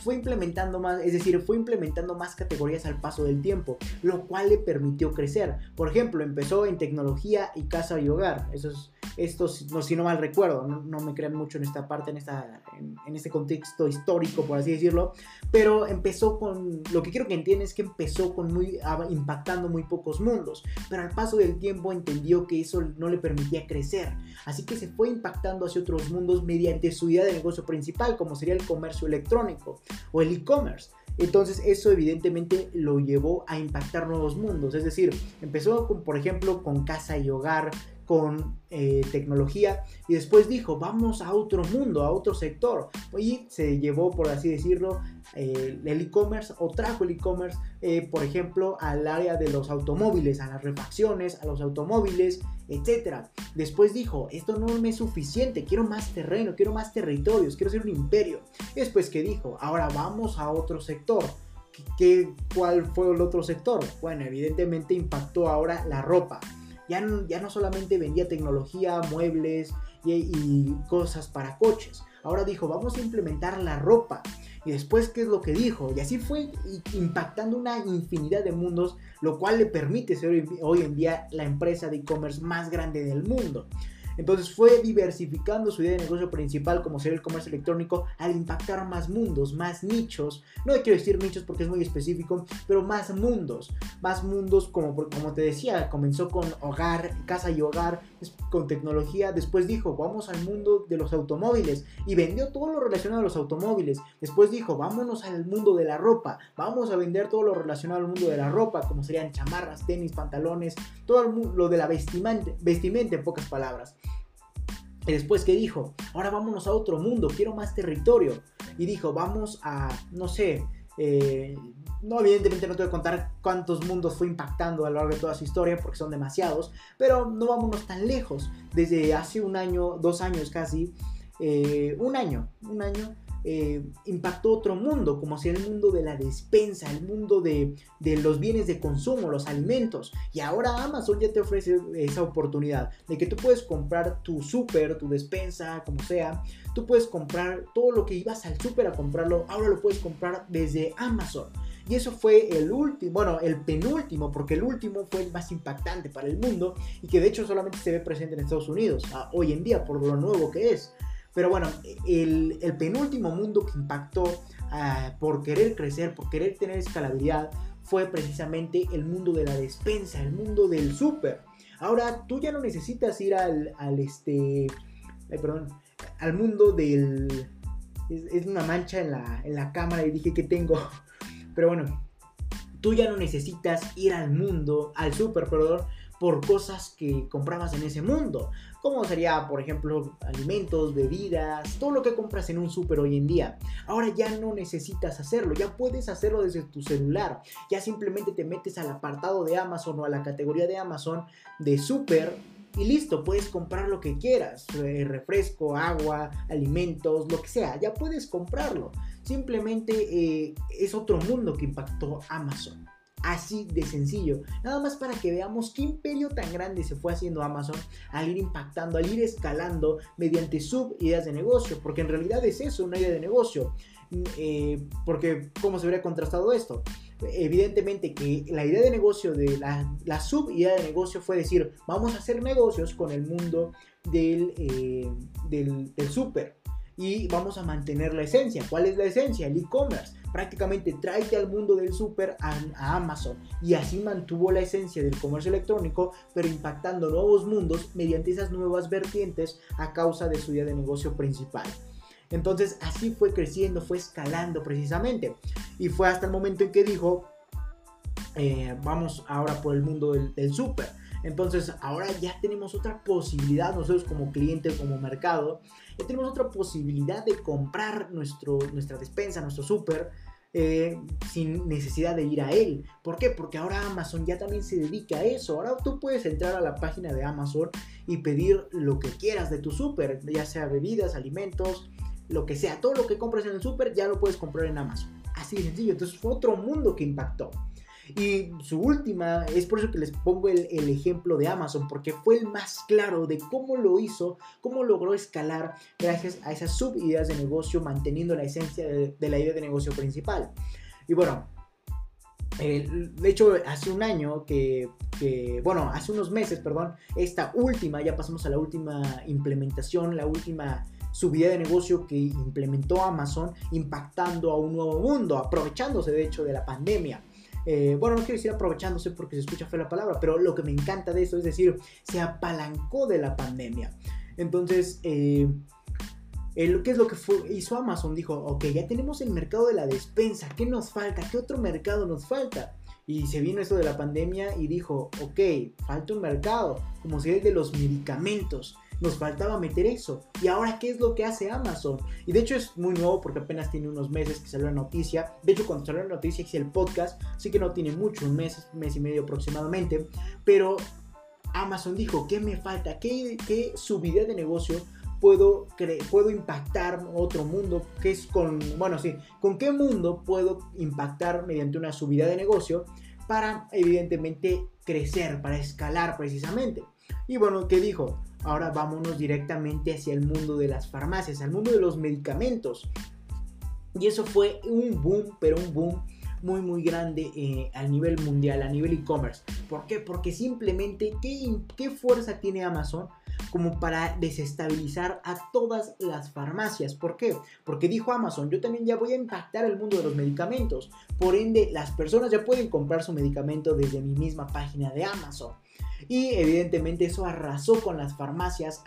fue implementando más, es decir, fue implementando más categorías al paso del tiempo, lo cual le permitió crecer. Por ejemplo, empezó en tecnología y casa y hogar. Eso es, esto, no, si no mal recuerdo, no, me crean mucho en esta parte, en, esta, en, este contexto histórico, por así decirlo, pero empezó con, lo que quiero que entiendan es que empezó con muy, impactando muy pocos mundos, pero al paso del tiempo entendió que eso no le permitía crecer, así que se fue impactando hacia otros mundos mediante de su idea de negocio principal, como sería el comercio electrónico o el e-commerce. Entonces eso evidentemente lo llevó a impactar nuevos mundos, es decir, empezó con, por ejemplo con casa y hogar, con eh, tecnología y después dijo, vamos a otro mundo, a otro sector. Y se llevó, por así decirlo, eh, el e-commerce o trajo el e-commerce, eh, por ejemplo, al área de los automóviles, a las refacciones, a los automóviles, etc. Después dijo, esto no me es suficiente, quiero más terreno, quiero más territorios, quiero ser un imperio. Después que dijo, ahora vamos a otro sector. ¿Qué, ¿Cuál fue el otro sector? Bueno, evidentemente impactó ahora la ropa. Ya no, ya no solamente vendía tecnología, muebles y, y cosas para coches. Ahora dijo, vamos a implementar la ropa. Y después, ¿qué es lo que dijo? Y así fue impactando una infinidad de mundos, lo cual le permite ser hoy en día la empresa de e-commerce más grande del mundo. Entonces fue diversificando su idea de negocio principal como ser el comercio electrónico al impactar más mundos, más nichos. No quiero decir nichos porque es muy específico, pero más mundos. Más mundos como, como te decía, comenzó con hogar, casa y hogar, con tecnología. Después dijo, vamos al mundo de los automóviles y vendió todo lo relacionado a los automóviles. Después dijo, vámonos al mundo de la ropa. Vamos a vender todo lo relacionado al mundo de la ropa, como serían chamarras, tenis, pantalones, todo lo de la vestimenta, vestimenta en pocas palabras. Y después que dijo, ahora vámonos a otro mundo, quiero más territorio. Y dijo, vamos a, no sé, eh, no, evidentemente no te voy a contar cuántos mundos fue impactando a lo largo de toda su historia, porque son demasiados, pero no vámonos tan lejos. Desde hace un año, dos años casi, eh, un año, un año, eh, impactó otro mundo, como sea el mundo de la despensa, el mundo de, los bienes de consumo, los alimentos. Y ahora Amazon ya te ofrece esa oportunidad de que tú puedes comprar tu súper, tu despensa, como sea. Tú puedes comprar todo lo que ibas al súper a comprarlo, ahora lo puedes comprar desde Amazon. Y eso fue el último, bueno, el penúltimo, porque el último fue el más impactante para el mundo y que de hecho solamente se ve presente en Estados Unidos, hoy en día, por lo nuevo que es. Pero bueno, el, penúltimo mundo que impactó ah, por querer crecer, por querer tener escalabilidad, fue precisamente el mundo de la despensa, el mundo del súper. Ahora tú ya no necesitas ir al, al este, perdón, al mundo del... Es, una mancha en la, en la cámara y dije que tengo. Pero bueno, tú ya no necesitas ir al mundo, al súper, perdón, por cosas que comprabas en ese mundo, como sería, por ejemplo, alimentos, bebidas, todo lo que compras en un súper hoy en día. Ahora ya no necesitas hacerlo, ya puedes hacerlo desde tu celular, ya simplemente te metes al apartado de Amazon o a la categoría de Amazon de súper y listo, puedes comprar lo que quieras, refresco, agua, alimentos, lo que sea, ya puedes comprarlo. Simplemente eh, es otro mundo que impactó Amazon. Así de sencillo. Nada más para que veamos qué imperio tan grande se fue haciendo Amazon al ir impactando, al ir escalando mediante sub ideas de negocio. Porque en realidad es eso, una idea de negocio. Mm, eh, porque, ¿cómo se habría contrastado esto? Evidentemente que la idea de negocio de la, la sub idea de negocio fue decir, vamos a hacer negocios con el mundo del, eh, del, del super y vamos a mantener la esencia. ¿Cuál es la esencia? El e-commerce. Prácticamente tráete al mundo del super a, Amazon y así mantuvo la esencia del comercio electrónico, pero impactando nuevos mundos mediante esas nuevas vertientes a causa de su idea de negocio principal. Entonces así fue creciendo, fue escalando precisamente. Y fue hasta el momento en que dijo, eh, vamos ahora por el mundo del, del super. Entonces ahora ya tenemos otra posibilidad nosotros como cliente, como mercado, ya tenemos otra posibilidad de comprar nuestro, nuestra despensa, nuestro súper. Eh, sin necesidad de ir a él. ¿Por qué? Porque ahora Amazon ya también se dedica a eso. Ahora tú puedes entrar a la página de Amazon y pedir lo que quieras de tu súper, ya sea bebidas, alimentos, lo que sea. Todo lo que compras en el súper ya lo puedes comprar en Amazon. Así de sencillo. Entonces fue otro mundo que impactó. Y su última, es por eso que les pongo el, ejemplo de Amazon, porque fue el más claro de cómo lo hizo, cómo logró escalar gracias a esas subideas de negocio, manteniendo la esencia de, la idea de negocio principal. Y bueno, de hecho, hace un año que, bueno, hace unos meses, perdón, esta última, ya pasamos a la última implementación, la última subida de negocio que implementó Amazon, impactando a un nuevo mundo, aprovechándose de hecho de la pandemia. Eh, bueno, no quiero decir aprovechándose porque se escucha fea la palabra, pero lo que me encanta de eso es decir, se apalancó de la pandemia. Entonces, eh, ¿qué es lo que hizo Amazon? Dijo, ok, ya tenemos el mercado de la despensa, ¿qué nos falta? ¿Qué otro mercado nos falta? Y se vino esto de la pandemia y dijo, ok, falta un mercado, como si es de los medicamentos. Nos faltaba meter eso. ¿Y ahora qué es lo que hace Amazon? Y de hecho es muy nuevo porque apenas tiene unos meses que salió la noticia. De hecho, cuando salió la noticia hice el podcast, así que no tiene mucho, un mes, mes y medio aproximadamente. Pero Amazon dijo, ¿qué me falta? ¿Qué, qué subida de negocio puedo, puedo impactar otro mundo? ¿Qué es con, bueno, sí, con qué mundo puedo impactar mediante una subida de negocio para, evidentemente, crecer, para escalar precisamente? Y bueno, ¿qué dijo? Ahora vámonos directamente hacia el mundo de las farmacias, al mundo de los medicamentos. Y eso fue un boom, pero un boom muy muy grande eh, a nivel mundial, a nivel e-commerce. ¿Por qué? Porque simplemente, ¿qué, ¿qué fuerza tiene Amazon? como para desestabilizar a todas las farmacias. ¿Por qué? Porque dijo Amazon, yo también ya voy a impactar el mundo de los medicamentos. Por ende, las personas ya pueden comprar su medicamento desde mi misma página de Amazon. Y evidentemente eso arrasó con las farmacias,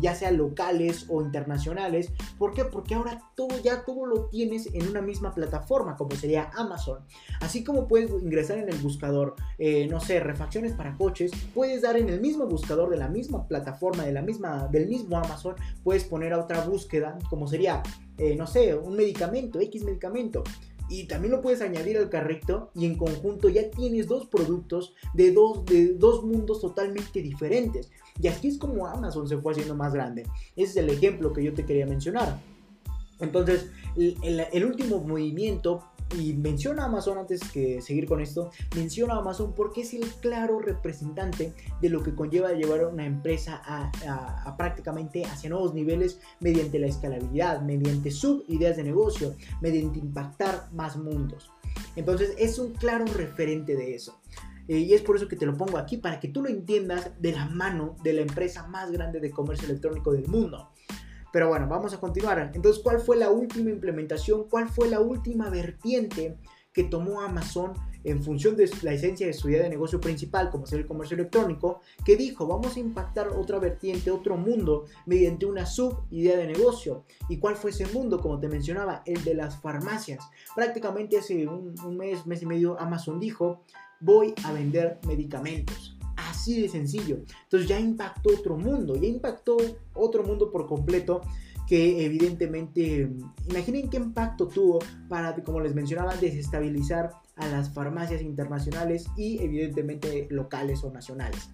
ya sea locales o internacionales. ¿Por qué? Porque ahora todo ya todo lo tienes en una misma plataforma, como sería Amazon. Así como puedes ingresar en el buscador, eh, no sé, refacciones para coches, puedes dar en el mismo buscador de la misma plataforma, de la misma, del mismo Amazon, puedes poner a otra búsqueda, como sería, eh, no sé, un medicamento, X medicamento y también lo puedes añadir al carrito y en conjunto ya tienes dos productos de dos, de dos mundos totalmente diferentes. Y así es como Amazon se fue haciendo más grande. Ese es el ejemplo que yo te quería mencionar. Entonces, el, último movimiento y menciona a Amazon antes que seguir con esto, menciona a Amazon porque es el claro representante de lo que conlleva llevar una empresa a, prácticamente hacia nuevos niveles mediante la escalabilidad, mediante subideas de negocio, mediante impactar más mundos. Entonces es un claro referente de eso. Eh, y es por eso que te lo pongo aquí, para que tú lo entiendas de la mano de la empresa más grande de comercio electrónico del mundo. Pero bueno, vamos a continuar. Entonces, ¿cuál fue la última implementación? ¿Cuál fue la última vertiente que tomó Amazon en función de la esencia de su idea de negocio principal, como ser el comercio electrónico, que dijo, vamos a impactar otra vertiente, otro mundo, mediante una sub-idea de negocio. ¿Y cuál fue ese mundo? Como te mencionaba, el de las farmacias. Prácticamente hace un, un mes, mes y medio, Amazon dijo, voy a vender medicamentos. Así de sencillo. Entonces ya impactó otro mundo, ya impactó otro mundo por completo que evidentemente, imaginen qué impacto tuvo para, como les mencionaba, desestabilizar a las farmacias internacionales y evidentemente locales o nacionales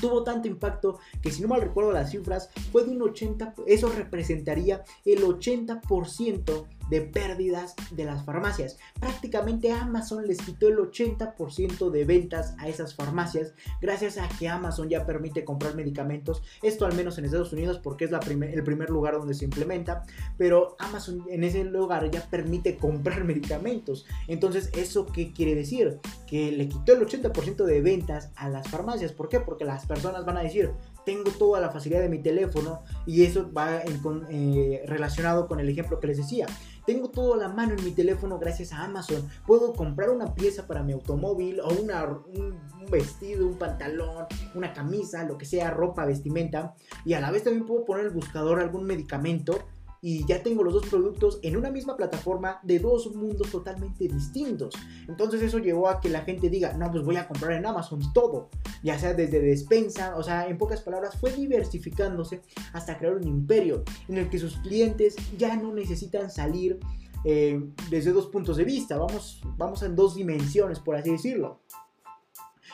tuvo tanto impacto que si no mal recuerdo las cifras fue de un 80, eso representaría el 80% de pérdidas de las farmacias. Prácticamente Amazon les quitó el 80% de ventas a esas farmacias gracias a que Amazon ya permite comprar medicamentos. Esto al menos en Estados Unidos porque es la el primer lugar donde se implementa. Pero Amazon en ese lugar ya permite comprar *laughs* medicamentos. Entonces, ¿eso qué quiere decir? Que le quitó el 80% de ventas a las farmacias. ¿Por qué? Porque las personas van a decir, tengo toda la facilidad de mi teléfono y eso va eh, relacionado con el ejemplo que les decía. Tengo todo a la mano en mi teléfono gracias a Amazon. Puedo comprar una pieza para mi automóvil o una, un, un, vestido, un pantalón, una camisa, lo que sea, ropa, vestimenta. Y a la vez también puedo poner el buscador algún medicamento y ya tengo los dos productos en una misma plataforma de dos mundos totalmente distintos. Entonces eso llevó a que la gente diga, no, pues voy a comprar en Amazon todo, ya sea desde despensa, o sea, en pocas palabras, fue diversificándose hasta crear un imperio en el que sus clientes ya no necesitan salir eh, desde dos puntos de vista, vamos, vamos en dos dimensiones, por así decirlo.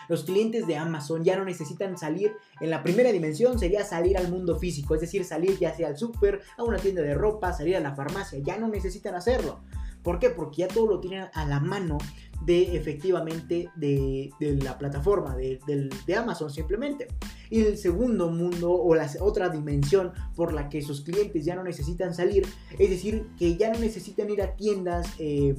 Los clientes de Amazon ya no necesitan salir en la primera dimensión, sería salir al mundo físico, es decir, salir ya sea al súper, a una tienda de ropa, salir a la farmacia, ya no necesitan hacerlo. ¿Por qué? Porque ya todo lo tienen a la mano de efectivamente de, la plataforma de, de, Amazon simplemente. Y el segundo mundo o la otra dimensión por la que sus clientes ya no necesitan salir, es decir, que ya no necesitan ir a tiendas, eh,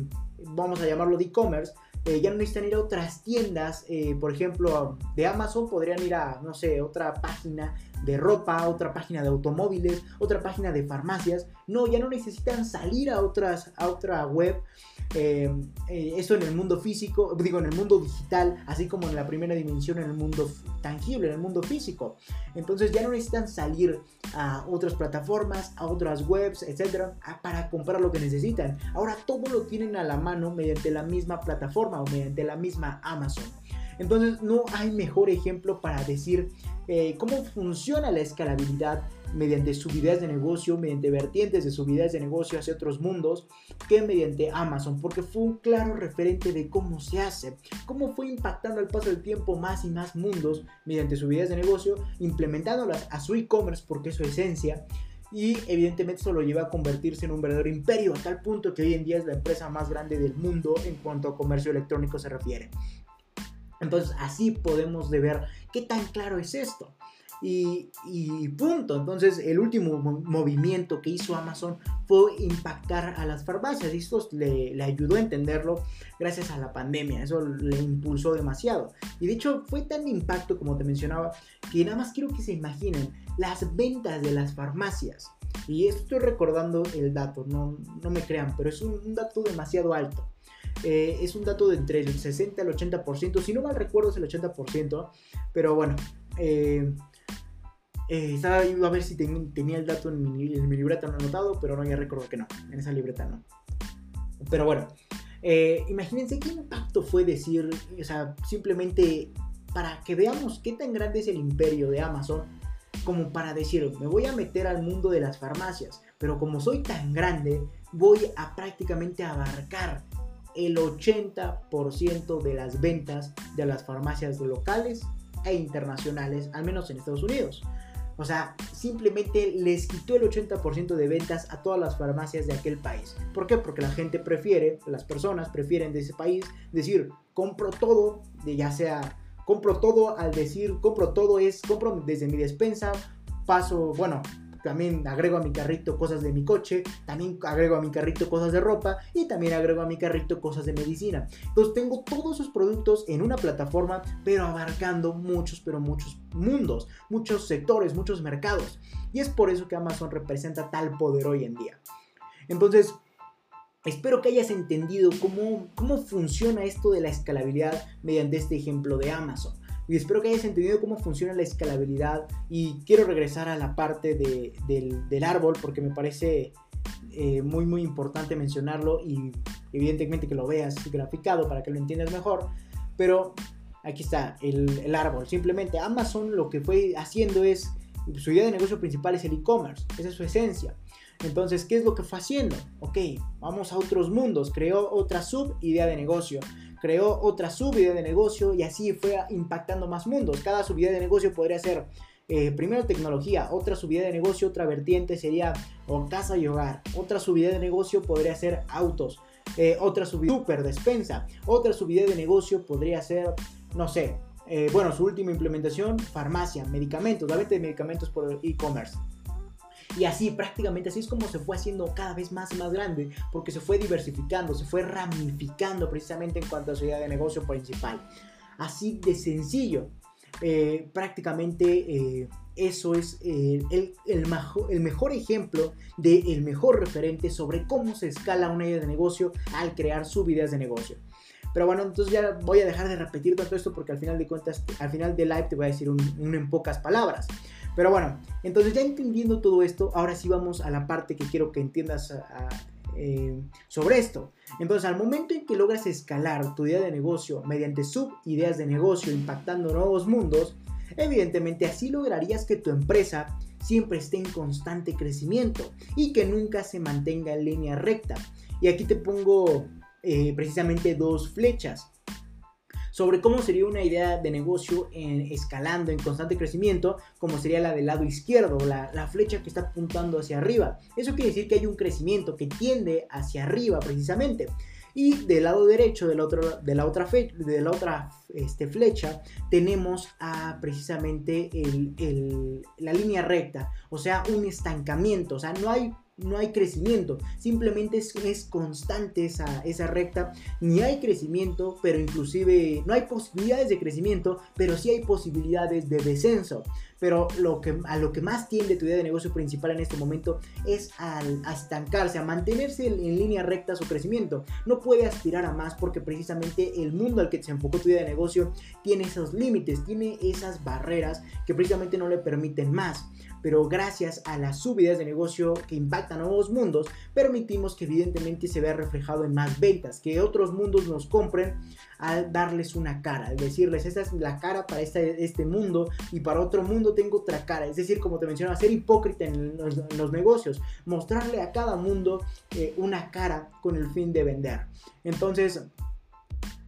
vamos a llamarlo de e-commerce, eh, ya no necesitan ir a otras tiendas, eh, por ejemplo, de Amazon, podrían ir a, no sé, otra página de ropa, otra página de automóviles, otra página de farmacias. No, ya no necesitan salir a, otras, a otra web eh, eh, en el mundo físico, digo, en el mundo digital, así como en la primera dimensión, en el mundo tangible, en el mundo físico. Entonces ya no necesitan salir a otras plataformas, a otras webs, etcétera, para comprar lo que necesitan. Ahora todo lo tienen a la mano mediante la misma plataforma o mediante la misma Amazon. Entonces no hay mejor ejemplo para decir eh, cómo funciona la escalabilidad mediante subidas de negocio, mediante vertientes de subidas de negocio hacia otros mundos, que mediante Amazon, porque fue un claro referente de cómo se hace, cómo fue impactando al paso del tiempo más y más mundos mediante subidas de negocio, implementándolas a su e-commerce porque es su esencia. Y evidentemente eso lo lleva a convertirse en un verdadero imperio, a tal punto que hoy en día es la empresa más grande del mundo en cuanto a comercio electrónico se refiere. Entonces así podemos de ver qué tan claro es esto. Y, punto. Entonces el último movimiento que hizo Amazon fue impactar a las farmacias. Y esto le, ayudó a entenderlo gracias a la pandemia. Eso le impulsó demasiado. Y de hecho fue tan impacto como te mencionaba que nada más quiero que se imaginen las ventas de las farmacias. Y estoy recordando el dato, no, no me crean, pero es un dato demasiado alto. Eh, es un dato de entre el 60 al 80%, si no mal recuerdo es el 80%, pero bueno, eh, eh, estaba a ver si tenía el dato en mi, libreta no anotado, pero no, ya recuerdo que no, en esa libreta no. Pero bueno, imagínense qué impacto fue decir, o sea, simplemente para que veamos qué tan grande es el imperio de Amazon, como para decir, me voy a meter al mundo de las farmacias, pero como soy tan grande, voy a prácticamente abarcar el 80% de las ventas de las farmacias locales e internacionales, al menos en Estados Unidos. O sea, simplemente les quitó el 80% de ventas a todas las farmacias de aquel país. ¿Por qué? Porque la gente prefiere, las personas prefieren de ese país decir, compro todo, de ya sea, compro todo al decir, compro todo es, compro desde mi despensa, paso, bueno, también agrego a mi carrito cosas de mi coche, también agrego a mi carrito cosas de ropa y también agrego a mi carrito cosas de medicina. Entonces tengo todos esos productos en una plataforma, pero abarcando muchos, pero muchos mundos, muchos sectores, muchos mercados. Y es por eso que Amazon representa tal poder hoy en día. Entonces, Espero que hayas entendido cómo, cómo funciona esto de la escalabilidad mediante este ejemplo de Amazon y espero que hayas entendido cómo funciona la escalabilidad. Y quiero regresar a la parte del, árbol porque me parece eh, muy muy importante mencionarlo y evidentemente que lo veas graficado para que lo entiendas mejor. Pero aquí está el, el árbol. Simplemente Amazon lo que fue haciendo es su idea de negocio principal es el e-commerce. Esa es su esencia entonces, ¿qué es lo que fue haciendo? Ok, vamos a otros mundos, creó otra sub idea de negocio creó otra subida de negocio y así fue impactando más mundos. Cada subida de negocio podría ser eh, primero tecnología, otra subida de negocio, otra vertiente sería casa y hogar, otra subida de negocio podría ser autos, eh, otra subida super despensa, otra subida de negocio podría ser, no sé, eh, bueno, su última implementación, farmacia, medicamentos, la venta de medicamentos por e-commerce. Y así, prácticamente así es como se fue haciendo cada vez más y más grande, porque se fue diversificando, se fue ramificando precisamente en cuanto a su idea de negocio principal. Así de sencillo. Eh, prácticamente eh, eso es eh, el, el, el, mejor ejemplo del mejor referente sobre cómo se escala una idea de negocio al crear subidas de negocio. Pero bueno, entonces ya voy a dejar de repetir todo esto porque al final de cuentas, al final del live te voy a decir un, en pocas palabras. Pero bueno, entonces ya entendiendo todo esto, ahora sí vamos a la parte que quiero que entiendas eh, sobre esto. Entonces, al momento en que logras escalar tu idea de negocio mediante sub-ideas de negocio impactando nuevos mundos, evidentemente así lograrías que tu empresa siempre esté en constante crecimiento y que nunca se mantenga en línea recta. Y aquí te pongo eh, precisamente dos flechas sobre cómo sería una idea de negocio en, escalando, en constante crecimiento, como sería la del lado izquierdo, la, la flecha que está apuntando hacia arriba. Eso quiere decir que hay un crecimiento que tiende hacia arriba precisamente. Y del lado derecho de la, otra, de la otra, de la otra este, flecha tenemos a precisamente el, el, la línea recta, o sea, un estancamiento, o sea, no hay no hay crecimiento, simplemente es, es constante esa, esa, recta, ni hay crecimiento, pero inclusive no hay posibilidades de crecimiento, pero sí hay posibilidades de descenso. Pero lo que, a lo que más tiende tu idea de negocio principal en este momento es a estancarse, a mantenerse en, en, línea recta su crecimiento. No puede aspirar a más porque precisamente el mundo al que se enfocó tu idea de negocio tiene esos límites, tiene esas barreras que precisamente no le permiten más pero gracias a las subidas de negocio que impactan a nuevos mundos, permitimos que evidentemente se vea reflejado en más ventas, que otros mundos nos compren al darles una cara, al decirles, esta es la cara para este, este mundo y para otro mundo tengo otra cara. Es decir, como te mencionaba, ser hipócrita en los, negocios, mostrarle a cada mundo eh, una cara con el fin de vender. Entonces,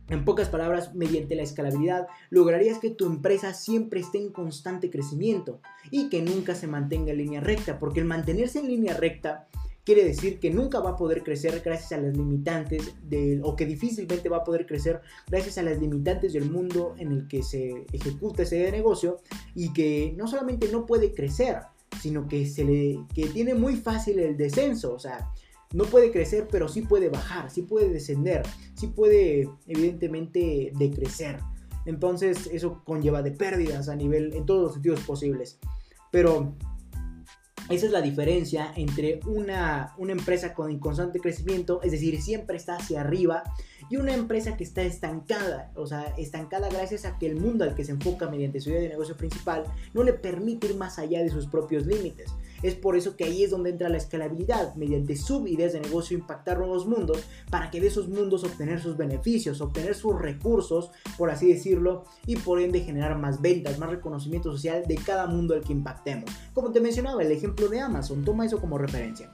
en pocas palabras, mediante la escalabilidad, lograrías que tu empresa siempre esté en constante crecimiento y que nunca se mantenga en línea recta, porque el mantenerse en línea recta quiere decir que nunca va a poder crecer gracias a las limitantes del, o que difícilmente va a poder crecer gracias a las limitantes del mundo en el que se ejecuta ese negocio y que no solamente no puede crecer, sino que se le que tiene muy fácil el descenso, o sea, no puede crecer, pero sí puede bajar, sí puede descender, sí puede evidentemente decrecer. Entonces eso conlleva de pérdidas a nivel, en todos los sentidos posibles. Pero esa es la diferencia entre una, una empresa con constante crecimiento, es decir, siempre está hacia arriba, y una empresa que está estancada, o sea, estancada gracias a que el mundo al que se enfoca mediante su idea de negocio principal no le permite ir más allá de sus propios límites. Es por eso que ahí es donde entra la escalabilidad, mediante subideas de negocio impactar nuevos mundos para que de esos mundos obtener sus beneficios, obtener sus recursos, por así decirlo, y por ende generar más ventas, más reconocimiento social de cada mundo al que impactemos. Como te mencionaba, el ejemplo de Amazon, toma eso como referencia.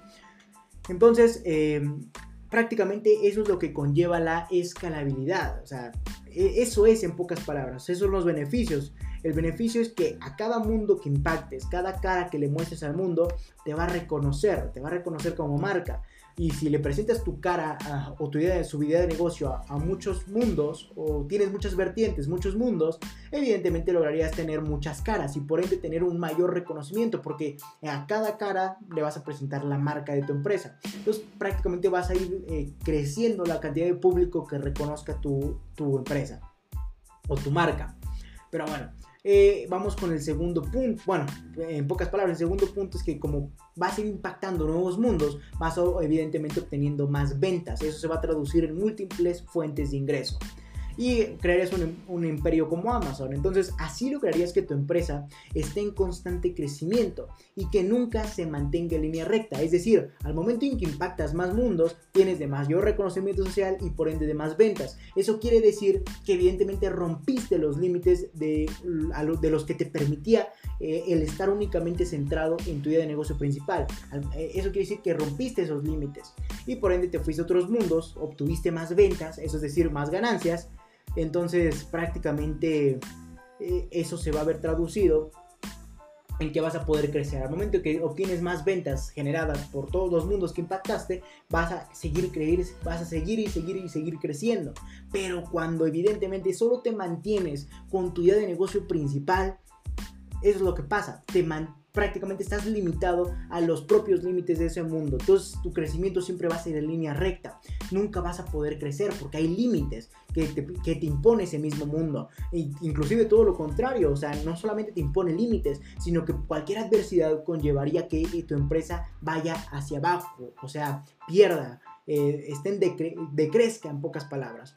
Entonces, eh, prácticamente eso es lo que conlleva la escalabilidad. O sea, eso es en pocas palabras, esos son los beneficios. El beneficio es que a cada mundo que impactes, cada cara que le muestres al mundo, te va a reconocer, te va a reconocer como marca. Y si le presentas tu cara o tu idea de su idea de negocio a, muchos mundos o tienes muchas vertientes, muchos mundos, evidentemente lograrías tener muchas caras y por ende tener un mayor reconocimiento porque a cada cara le vas a presentar la marca de tu empresa. Entonces prácticamente vas a ir eh, creciendo la cantidad de público que reconozca tu, tu empresa o tu marca. Pero bueno, eh, vamos con el segundo punto. Bueno, en pocas palabras, el segundo punto es que como vas a ir impactando nuevos mundos, vas a, evidentemente obteniendo más ventas. Eso se va a traducir en múltiples fuentes de ingreso y crearías un, imperio como Amazon. Entonces así lograrías que tu empresa esté en constante crecimiento y que nunca se mantenga en línea recta. Es decir, al momento en que impactas más mundos, tienes de mayor reconocimiento social y por ende de más ventas. Eso quiere decir que evidentemente rompiste los límites de, de los que te permitía eh, el estar únicamente centrado en tu idea de negocio principal. Eh, eso quiere decir que rompiste esos límites y por ende te fuiste a otros mundos, obtuviste más ventas, eso es decir, más ganancias entonces prácticamente eh, eso se va a ver traducido en que vas a poder crecer. Al momento que obtienes más ventas generadas por todos los mundos que impactaste, vas a seguir creer, vas a seguir y seguir y seguir creciendo. Pero cuando evidentemente solo te mantienes con tu idea de negocio principal, es lo que pasa. Te mantienes prácticamente estás limitado a los propios límites de ese mundo. Entonces tu crecimiento siempre va a ser en línea recta. Nunca vas a poder crecer porque hay límites que te, que te impone ese mismo mundo. E inclusive todo lo contrario, o sea, no solamente te impone límites, sino que cualquier adversidad conllevaría que tu empresa vaya hacia abajo, o sea, pierda, eh, estén decrezca en pocas palabras.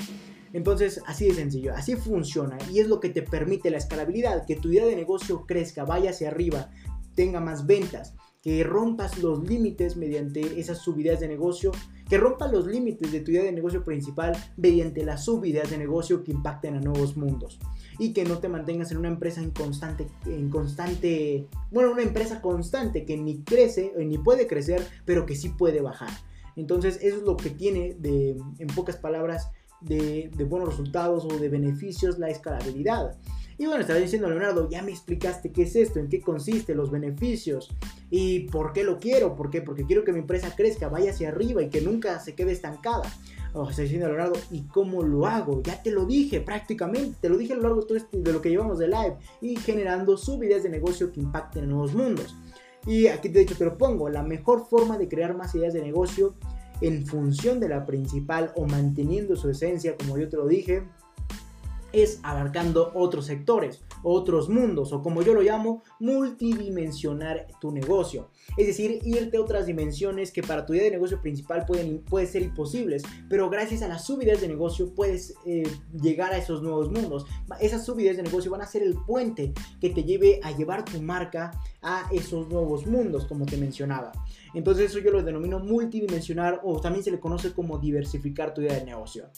Entonces, así de sencillo, así funciona y es lo que te permite la escalabilidad, que tu idea de negocio crezca, vaya hacia arriba, tenga más ventas, que rompas los límites mediante esas subidas de negocio, que rompas los límites de tu idea de negocio principal mediante las subidas de negocio que impacten a nuevos mundos y que no te mantengas en una empresa en constante, en constante, bueno, una empresa constante que ni crece ni puede crecer, pero que sí puede bajar. Entonces eso es lo que tiene de, en pocas palabras, de buenos resultados o de beneficios la escalabilidad. Y bueno, estaba diciendo Leonardo, ya me explicaste qué es esto, en qué consiste, los beneficios y por qué lo quiero, por qué, porque quiero que mi empresa crezca, vaya hacia arriba y que nunca se quede estancada. Oh, está diciendo Leonardo, ¿y cómo lo hago? Ya te lo dije prácticamente, te lo dije a lo largo de, todo este, de lo que llevamos de live y generando subidas de negocio que impacten en nuevos mundos. Y aquí de hecho te lo pongo, la mejor forma de crear más ideas de negocio en función de la principal o manteniendo su esencia, como yo te lo dije, es abarcando otros sectores, otros mundos o como yo lo llamo, multidimensionar tu negocio. Es decir, irte a otras dimensiones que para tu idea de negocio principal pueden, pueden ser imposibles, pero gracias a las subidas de negocio puedes eh, llegar a esos nuevos mundos. Esas subidas de negocio van a ser el puente que te lleve a llevar tu marca a esos nuevos mundos, como te mencionaba. Entonces eso yo lo denomino multidimensionar o también se le conoce como diversificar tu idea de negocio.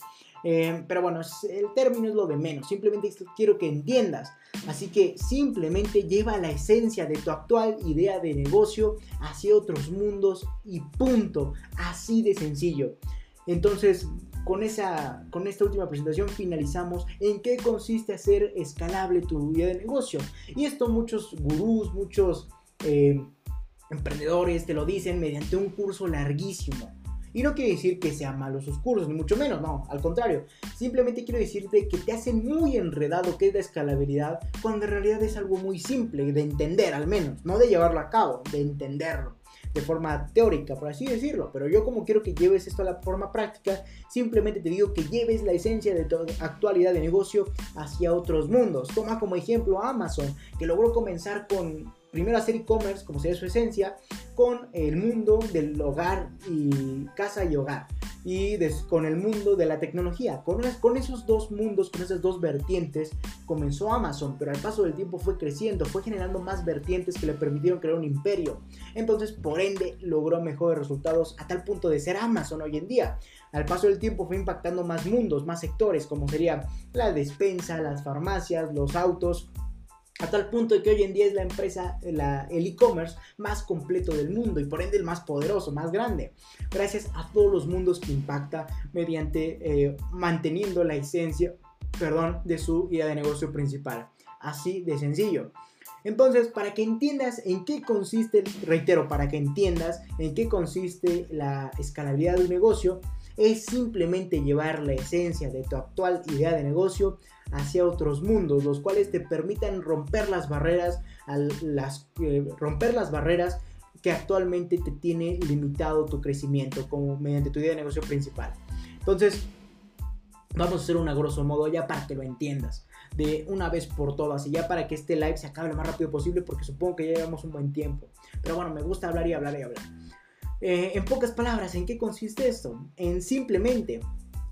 Eh, pero bueno, el término es lo de menos. Simplemente quiero que entiendas. Así que simplemente lleva la esencia de tu actual idea de negocio hacia otros mundos y punto. Así de sencillo. Entonces, con, esa, con esta última presentación finalizamos en qué consiste hacer escalable tu idea de negocio. Y esto muchos gurús, muchos eh, emprendedores te lo dicen mediante un curso larguísimo. Y no quiere decir que sean malos sus cursos, ni mucho menos, no, al contrario. Simplemente quiero decirte que te hacen muy enredado qué es la escalabilidad, cuando en realidad es algo muy simple de entender, al menos, no de llevarlo a cabo, de entenderlo de forma teórica, por así decirlo. Pero yo como quiero que lleves esto a la forma práctica, simplemente te digo que lleves la esencia de tu actualidad de negocio hacia otros mundos. Toma como ejemplo a Amazon, que logró comenzar con primero hacer e-commerce, como sería su esencia, con el mundo del hogar y casa y hogar. Y con el mundo de la tecnología. Con, con esos dos mundos, con esas dos vertientes, comenzó Amazon, pero al paso del tiempo fue creciendo, fue generando más vertientes que le permitieron crear un imperio. Entonces, por ende, logró mejores resultados a tal punto de ser Amazon hoy en día. Al paso del tiempo fue impactando más mundos, más sectores, como sería la despensa, las farmacias, los autos, a tal punto de que hoy en día es la empresa, el e-commerce más completo del mundo y por ende el más poderoso, más grande, gracias a todos los mundos que impacta mediante eh, manteniendo la esencia, perdón, de su idea de negocio principal. Así de sencillo. Entonces, para que entiendas en qué consiste, reitero, para que entiendas en qué consiste la escalabilidad de un negocio, es simplemente llevar la esencia de tu actual idea de negocio hacia otros mundos, los cuales te permitan romper las barreras, las, eh, romper las barreras que actualmente te tiene limitado tu crecimiento como mediante tu idea de negocio principal. Entonces, vamos a hacer una grosso modo ya para que lo entiendas de una vez por todas y ya para que este live se acabe lo más rápido posible porque supongo que ya llevamos un buen tiempo. Pero bueno, me gusta hablar y hablar y hablar. Eh, en pocas palabras, ¿en qué consiste esto? En simplemente,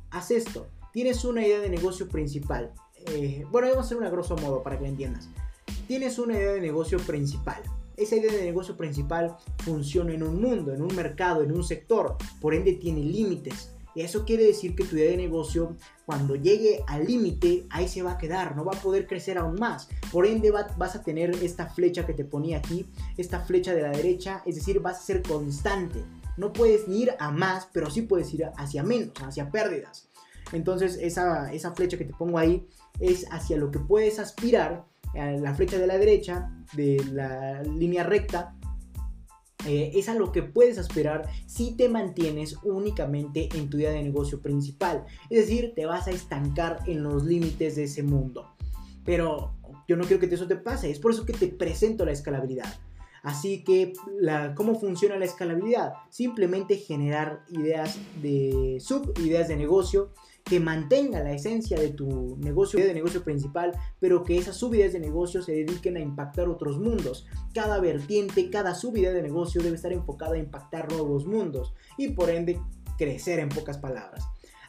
haz esto. Tienes una idea de negocio principal. Eh, bueno, vamos a hacer una grosso modo para que lo entiendas. Tienes una idea de negocio principal. Esa idea de negocio principal funciona en un mundo, en un mercado, en un sector. Por ende, tiene límites. Eso quiere decir que tu idea de negocio, cuando llegue al límite, ahí se va a quedar, no va a poder crecer aún más. Por ende, vas a tener esta flecha que te ponía aquí, esta flecha de la derecha, es decir, vas a ser constante. No puedes ni ir a más, pero sí puedes ir hacia menos, hacia pérdidas. Entonces, esa, esa flecha que te pongo ahí es hacia lo que puedes aspirar, la flecha de la derecha, de la línea recta, eh, es a lo que puedes esperar si te mantienes únicamente en tu idea de negocio principal. Es decir, te vas a estancar en los límites de ese mundo. Pero yo no quiero que eso te pase, es por eso que te presento la escalabilidad. Así que, ¿cómo funciona la escalabilidad? Simplemente generar ideas de sub, ideas de negocio que mantenga la esencia de tu negocio, de negocio principal, pero que esas subidas de negocio se dediquen a impactar otros mundos. Cada vertiente, cada subida de negocio debe estar enfocada a impactar nuevos mundos y por ende crecer en pocas palabras.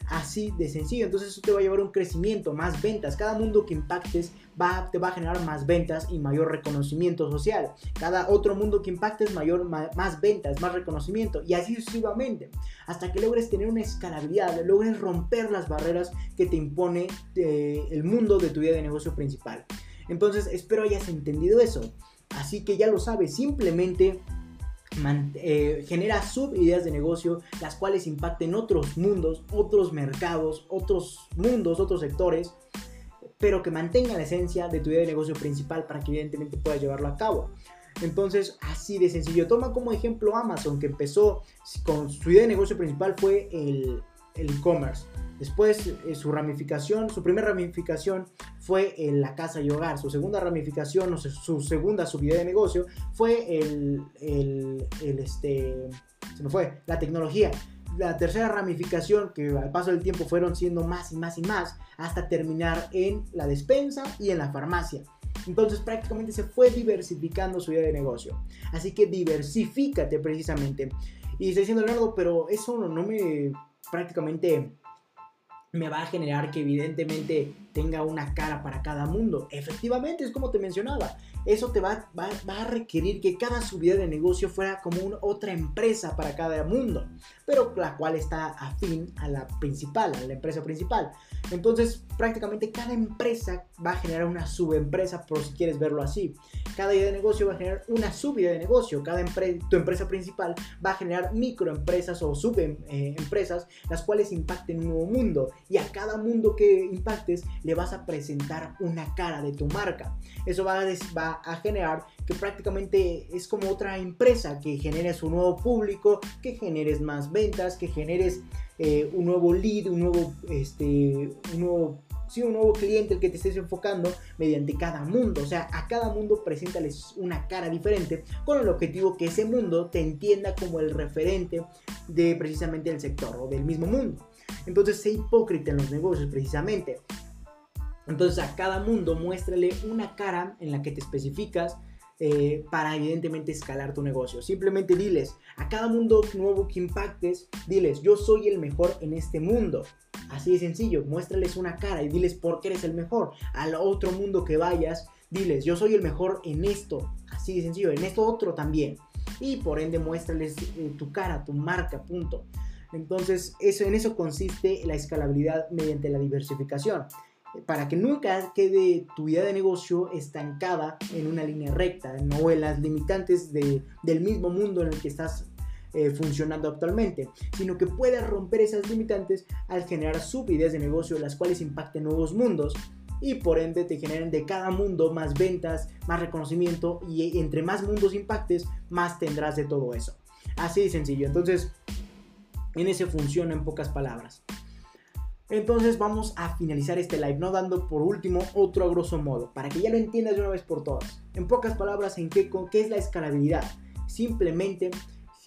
Así de sencillo. Entonces eso te va a llevar a un crecimiento, más ventas. Cada mundo que impactes va, te va a generar más ventas y mayor reconocimiento social. Cada otro mundo que impactes, mayor, más ventas, más reconocimiento. Y así sucesivamente. Hasta que logres tener una escalabilidad, logres romper las barreras que te impone eh, el mundo de tu vida de negocio principal. Entonces espero hayas entendido eso. Así que ya lo sabes, simplemente eh, genera subideas de negocio, las cuales impacten otros mundos, otros mercados, otros mundos, otros sectores, pero que mantengan la esencia de tu idea de negocio principal para que evidentemente puedas llevarlo a cabo. Entonces, así de sencillo. Toma como ejemplo Amazon, que empezó con su idea de negocio principal fue el e-commerce. Después eh, su ramificación, su primera ramificación fue en la casa y hogar. Su segunda ramificación, o su segunda subida de negocio fue el, el, este, se me fue, la tecnología la tercera ramificación, que al paso del tiempo fueron siendo más y más y más, hasta terminar en la despensa y en la farmacia. Entonces prácticamente se fue diversificando su idea de negocio. Así que diversifícate precisamente. Y estoy diciendo Leonardo, pero eso no me prácticamente me va a generar que evidentemente tenga una cara para cada mundo. Efectivamente, es como te mencionaba eso te va, va, a requerir que cada subida de negocio fuera como una, otra empresa para cada mundo, pero la cual está afín a la principal, a la empresa principal. Entonces, prácticamente cada empresa va a generar una subempresa, por si quieres verlo así. Cada idea de negocio va a generar una subida de negocio. Cada tu empresa principal va a generar microempresas o subempresas, las cuales impacten un nuevo mundo. Y a cada mundo que impactes le vas a presentar una cara de tu marca. Eso va a, generar que prácticamente es como otra empresa, que generes un nuevo público, que generes más ventas, que generes eh, un nuevo lead, un nuevo, este, un nuevo un nuevo cliente el que te estés enfocando mediante cada mundo. O sea, a cada mundo preséntales una cara diferente con el objetivo que ese mundo te entienda como el referente de precisamente el sector o del mismo mundo. Entonces, sé hipócrita en los negocios precisamente. Entonces a cada mundo muéstrale una cara en la que te especificas eh, para evidentemente escalar tu negocio. Simplemente diles a cada mundo nuevo que impactes, diles yo soy el mejor en este mundo. Así de sencillo, muéstrales una cara y diles por qué eres el mejor. Al otro mundo que vayas, diles yo soy el mejor en esto. Así de sencillo, en esto otro también. Y por ende muéstrales eh, tu cara, tu marca, punto. Entonces, eso, en eso consiste la escalabilidad mediante la diversificación para que nunca quede tu idea de negocio estancada en una línea recta, no en las limitantes del mismo mundo en el que estás eh, funcionando actualmente, sino que puedas romper esas limitantes al generar subideas de negocio, las cuales impacten nuevos mundos y por ende te generen de cada mundo más ventas, más reconocimiento y entre más mundos impactes, más tendrás de todo eso. Así de sencillo. Entonces, en ese funciona en pocas palabras. Entonces vamos a finalizar este live, no dando por último otro a grosso modo, para que ya lo entiendas de una vez por todas. En pocas palabras, ¿en qué, qué es la escalabilidad? Simplemente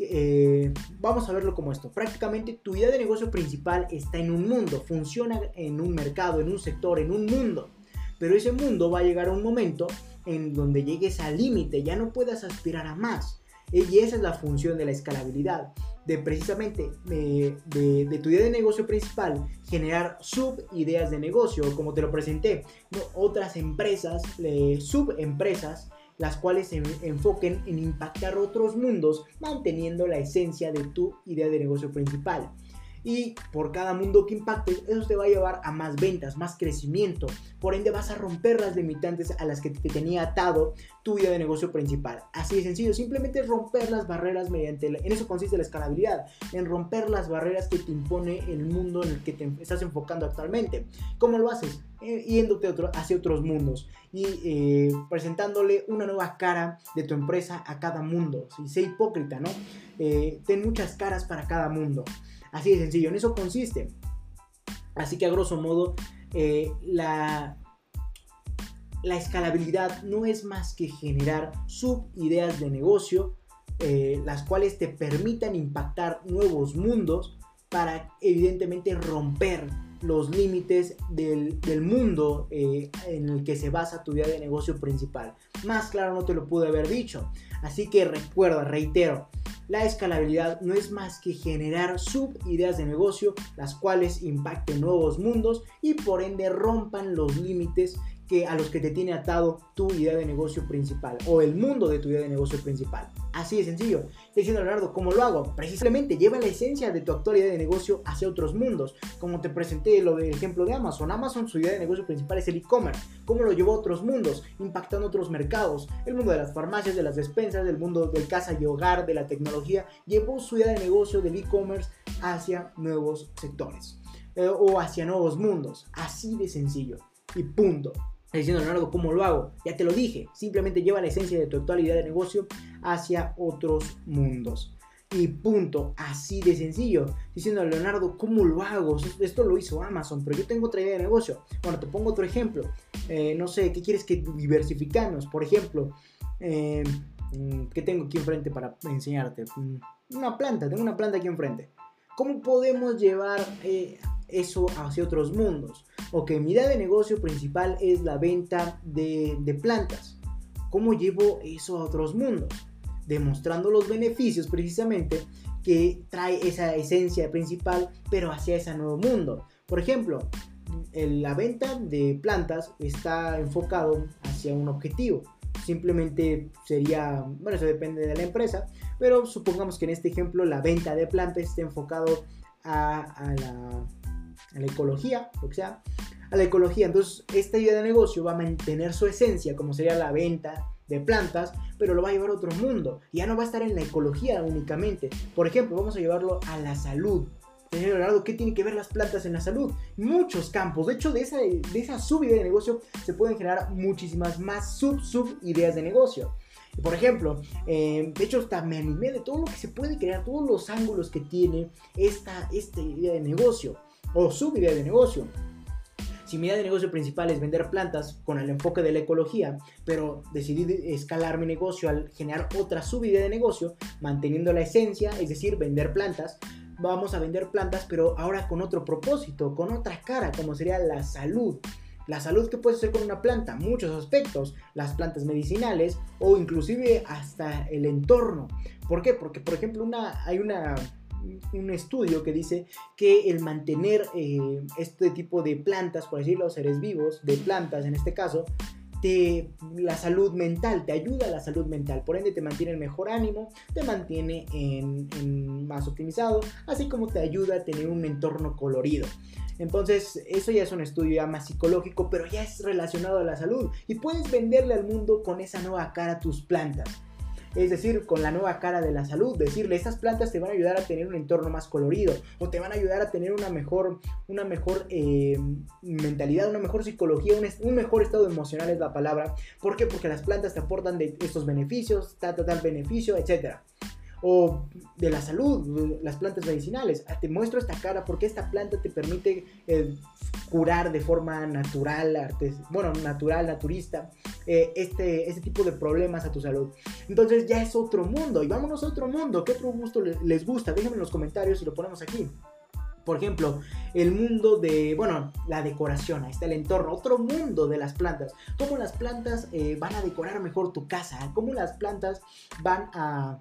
eh, vamos a verlo como esto. Prácticamente tu idea de negocio principal está en un mundo, funciona en un mercado, en un sector, en un mundo. Pero ese mundo va a llegar a un momento en donde llegues al límite, ya no puedas aspirar a más. Y esa es la función de la escalabilidad de precisamente de, tu idea de negocio principal generar sub-ideas de negocio, como te lo presenté, otras empresas, subempresas, las cuales se enfoquen en impactar otros mundos manteniendo la esencia de tu idea de negocio principal y por cada mundo que impactes, eso te va a llevar a más ventas, más crecimiento. Por ende vas a romper las limitantes a las que te tenía atado tu idea de negocio principal. Así de sencillo, simplemente romper las barreras mediante, en eso consiste la escalabilidad, en romper las barreras que te impone el mundo en el que te estás enfocando actualmente. ¿Cómo lo haces? Eh, yéndote otro, hacia otros mundos y eh, presentándole una nueva cara de tu empresa a cada mundo. Si sé hipócrita, ¿no? Eh, ten muchas caras para cada mundo. Así de sencillo, en eso consiste. Así que a grosso modo, eh, la, la escalabilidad no es más que generar subideas de negocio, eh, las cuales te permitan impactar nuevos mundos para evidentemente romper los límites del, mundo eh, en el que se basa tu idea de negocio principal. Más claro no te lo pude haber dicho. Así que recuerda, reitero, la escalabilidad no es más que generar subideas de negocio, las cuales impacten nuevos mundos y por ende rompan los límites que, a los que te tiene atado tu idea de negocio principal o el mundo de tu idea de negocio principal. Así de sencillo. Estoy diciendo, Leonardo, ¿cómo lo hago? Precisamente lleva la esencia de tu actual idea de negocio hacia otros mundos. Como te presenté lo del ejemplo de Amazon. Amazon, su idea de negocio principal es el e-commerce. ¿Cómo lo llevó a otros mundos? Impactando otros mercados. El mundo de las farmacias, de las despensas, del mundo del casa y hogar, de la tecnología. Llevó su idea de negocio del e-commerce hacia nuevos sectores. Eh, o hacia nuevos mundos. Así de sencillo. Y punto diciendo Leonardo, ¿cómo lo hago? Ya te lo dije, simplemente lleva la esencia de tu actual idea de negocio hacia otros mundos. y punto, así de sencillo. Diciendo, Leonardo, ¿cómo lo hago? Esto lo hizo Amazon, pero yo tengo otra idea de negocio. Bueno, te pongo otro ejemplo. Eh, no sé, ¿qué quieres que diversificamos? Por ejemplo, eh, ¿qué tengo aquí enfrente para enseñarte? Mm, una planta, tengo una planta aquí enfrente. ¿Cómo podemos llevar eh, eso hacia otros mundos? Ok, mi idea de negocio principal es la venta de, plantas. ¿Cómo llevo eso a otros mundos? Demostrando los beneficios precisamente que trae esa esencia principal, pero hacia ese nuevo mundo. Por ejemplo, la venta de plantas está enfocado hacia un objetivo. Simplemente sería, bueno, eso depende de la empresa, pero supongamos que en este ejemplo la venta de plantas está enfocado a, la, a la ecología, lo que sea, a la ecología. Entonces, esta idea de negocio va a mantener su esencia, como sería la venta de plantas, pero lo va a llevar a otro mundo. Ya no va a estar en la ecología únicamente. Por ejemplo, vamos a llevarlo a la salud. Señor Leonardo, ¿qué tienen que ver las plantas en la salud? Muchos campos. De hecho, de esa, de esa subidea de negocio se pueden generar muchísimas más sub-sub ideas de negocio. Por ejemplo, eh, de hecho, hasta me animé de todo lo que se puede crear, todos los ángulos que tiene esta, esta idea de negocio o subidea de negocio. Si mi idea de negocio principal es vender plantas con el enfoque de la ecología, pero decidí escalar mi negocio al generar otra subidea de negocio, manteniendo la esencia, es decir, vender plantas, vamos a vender plantas, pero ahora con otro propósito, con otra cara, como sería la salud. La salud que puedes hacer con una planta, muchos aspectos, las plantas medicinales o inclusive hasta el entorno. ¿Por qué? Porque, por ejemplo, una, hay una, un estudio que dice que el mantener eh, este tipo de plantas, por decirlo, seres vivos, de plantas en este caso, la salud mental, te ayuda a la salud mental, por ende te mantiene en mejor ánimo, te mantiene en, más optimizado, así como te ayuda a tener un entorno colorido. Entonces, eso ya es un estudio más psicológico, pero ya es relacionado a la salud. Y puedes venderle al mundo con esa nueva cara a tus plantas es decir, con la nueva cara de la salud, decirle, estas plantas te van a ayudar a tener un entorno más colorido o te van a ayudar a tener una mejor, una mejor eh, mentalidad, una mejor psicología, un, mejor estado emocional es la palabra. ¿Por qué? Porque las plantas te aportan estos beneficios, tal, tal, tal beneficio, etcétera o de la salud, las plantas medicinales. Ah, te muestro esta cara porque esta planta te permite eh, curar de forma natural, bueno, natural, naturista, eh, este, este tipo de problemas a tu salud. Entonces ya es otro mundo y vámonos a otro mundo. ¿Qué otro gusto les gusta? Déjenme en los comentarios y lo ponemos aquí. Por ejemplo, el mundo de, bueno, la decoración, ahí está el entorno, otro mundo de las plantas. Cómo las plantas eh, van a decorar mejor tu casa, cómo las plantas van a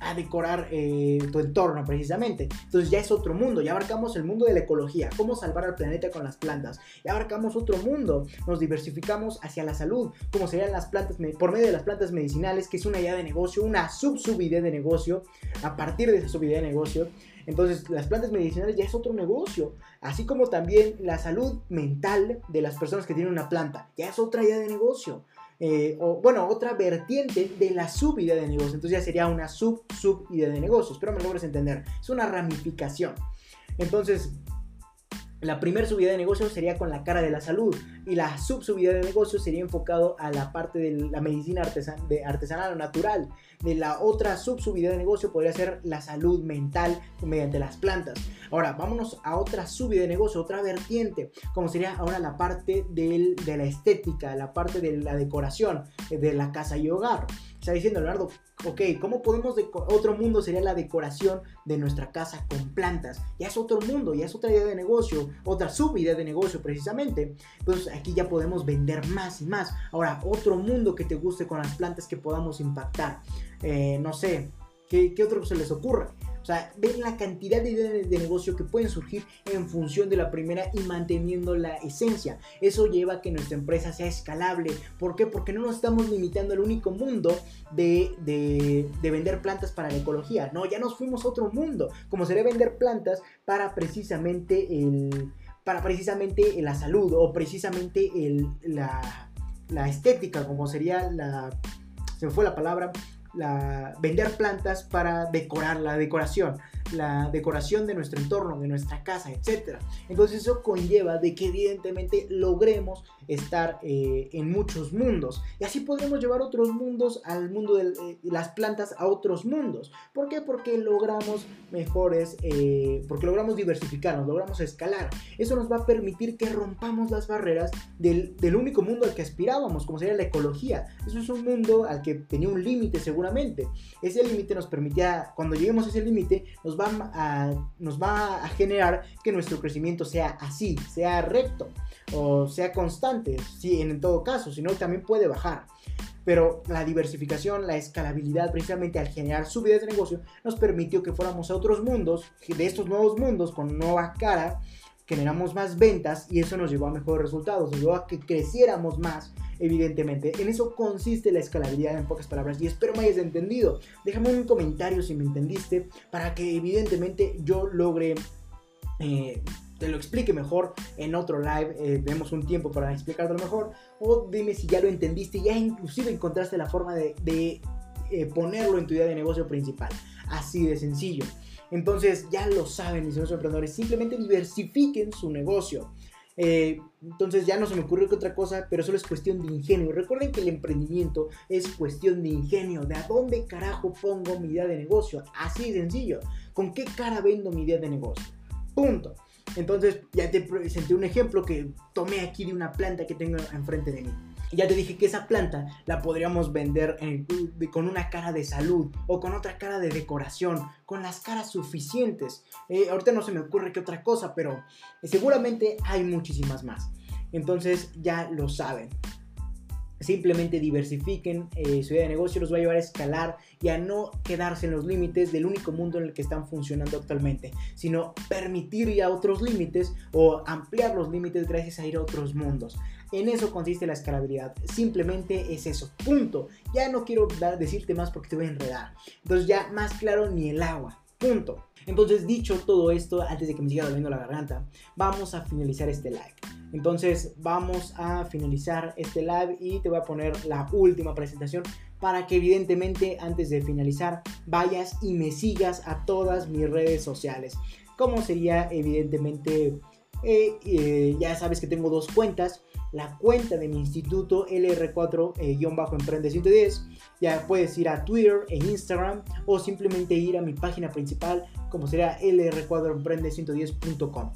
a decorar eh, tu entorno precisamente. Entonces ya es otro mundo, ya abarcamos el mundo de la ecología, cómo salvar al planeta con las plantas, ya abarcamos otro mundo, nos diversificamos hacia la salud, como serían las plantas, por medio de las plantas medicinales, que es una idea de negocio, una sub-subidea de negocio, a partir de esa subidea de negocio. Entonces, las plantas medicinales ya es otro negocio, así como también la salud mental de las personas que tienen una planta, ya es otra idea de negocio. Eh, o bueno, otra vertiente de la subidea de negocio. Entonces ya sería una sub, sub idea de negocio. Espero me logres entender. Es una ramificación. Entonces, la primera subida de negocio sería con la cara de la salud y la subsubida de negocio sería enfocado a la parte de la medicina artesanal o natural. De la otra subsubida de negocio podría ser la salud mental mediante las plantas. Ahora, vámonos a otra subida de negocio, otra vertiente, como sería ahora la parte de la estética, la parte de la decoración de la casa y hogar. Está diciendo Leonardo, ok, ¿cómo podemos, otro mundo sería la decoración de nuestra casa con plantas? Ya es otro mundo, ya es otra idea de negocio, otra subidea de negocio precisamente. Entonces aquí ya podemos vender más y más. Ahora, otro mundo que te guste con las plantas que podamos impactar. Eh, no sé, ¿qué, ¿qué otro se les ocurre? O sea, ven la cantidad de ideas de negocio que pueden surgir en función de la primera y manteniendo la esencia. Eso lleva a que nuestra empresa sea escalable. ¿Por qué? Porque no nos estamos limitando al único mundo de, de vender plantas para la ecología. No, ya nos fuimos a otro mundo, como sería vender plantas para precisamente el para precisamente la salud o precisamente el, la, la estética, como sería la, se me fue la palabra, la, vender plantas para decorar la decoración. la decoración de nuestro entorno, de nuestra casa, etc. Entonces eso conlleva de que evidentemente logremos estar eh, en muchos mundos. Y así podremos llevar otros mundos al mundo de eh, las plantas a otros mundos. ¿Por qué? Porque logramos mejores, eh, porque logramos diversificarnos, logramos escalar. Eso nos va a permitir que rompamos las barreras del, del único mundo al que aspirábamos, como sería la ecología. Eso es un mundo al que tenía un límite seguramente. Ese límite nos permitía, cuando lleguemos a ese límite, nos, va a, nos va a generar que nuestro crecimiento sea así, sea recto o sea constante, sí, en todo caso, sino también puede bajar. Pero la diversificación, la escalabilidad, precisamente al generar subidas de negocio, nos permitió que fuéramos a otros mundos, de estos nuevos mundos con nueva cara, generamos más ventas y eso nos llevó a mejores resultados, nos llevó a que creciéramos más, evidentemente. En eso consiste la escalabilidad en pocas palabras y espero me hayas entendido. Déjame un comentario si me entendiste para que evidentemente yo logre... Eh, te lo explique mejor en otro live, eh, tenemos un tiempo para explicártelo mejor, o dime si ya lo entendiste, ya inclusive encontraste la forma de, eh, ponerlo en tu idea de negocio principal, así de sencillo. Entonces ya lo saben mis amigos emprendedores, simplemente diversifiquen su negocio. Eh, entonces ya no se me ocurrió que otra cosa, pero solo es cuestión de ingenio. Recuerden que el emprendimiento es cuestión de ingenio. ¿De a dónde carajo pongo mi idea de negocio? Así de sencillo. ¿Con qué cara vendo mi idea de negocio? Punto. Entonces ya te presenté un ejemplo que tomé aquí de una planta que tengo enfrente de mí. Ya te dije que esa planta la podríamos vender con una cara de salud o con otra cara de decoración, con las caras suficientes. Eh, ahorita no se me ocurre qué otra cosa, pero seguramente hay muchísimas más. Entonces ya lo saben. Simplemente diversifiquen eh, su idea de negocio, los va a llevar a escalar y a no quedarse en los límites del único mundo en el que están funcionando actualmente, sino permitir ir a otros límites o ampliar los límites gracias a ir a otros mundos. En eso consiste la escalabilidad. Simplemente es eso. Punto. Ya no quiero decirte más porque te voy a enredar. Entonces ya más claro ni el agua. Punto. Entonces dicho todo esto, antes de que me siga doliendo la garganta, vamos a finalizar este live. Entonces vamos a finalizar este live y te voy a poner la última presentación para que evidentemente antes de finalizar vayas y me sigas a todas mis redes sociales. Como sería evidentemente, eh, eh, ya sabes que tengo dos cuentas. La cuenta de mi instituto LR4-Emprende 110. Ya puedes ir a Twitter e Instagram o simplemente ir a mi página principal como sería lr4emprende110.com.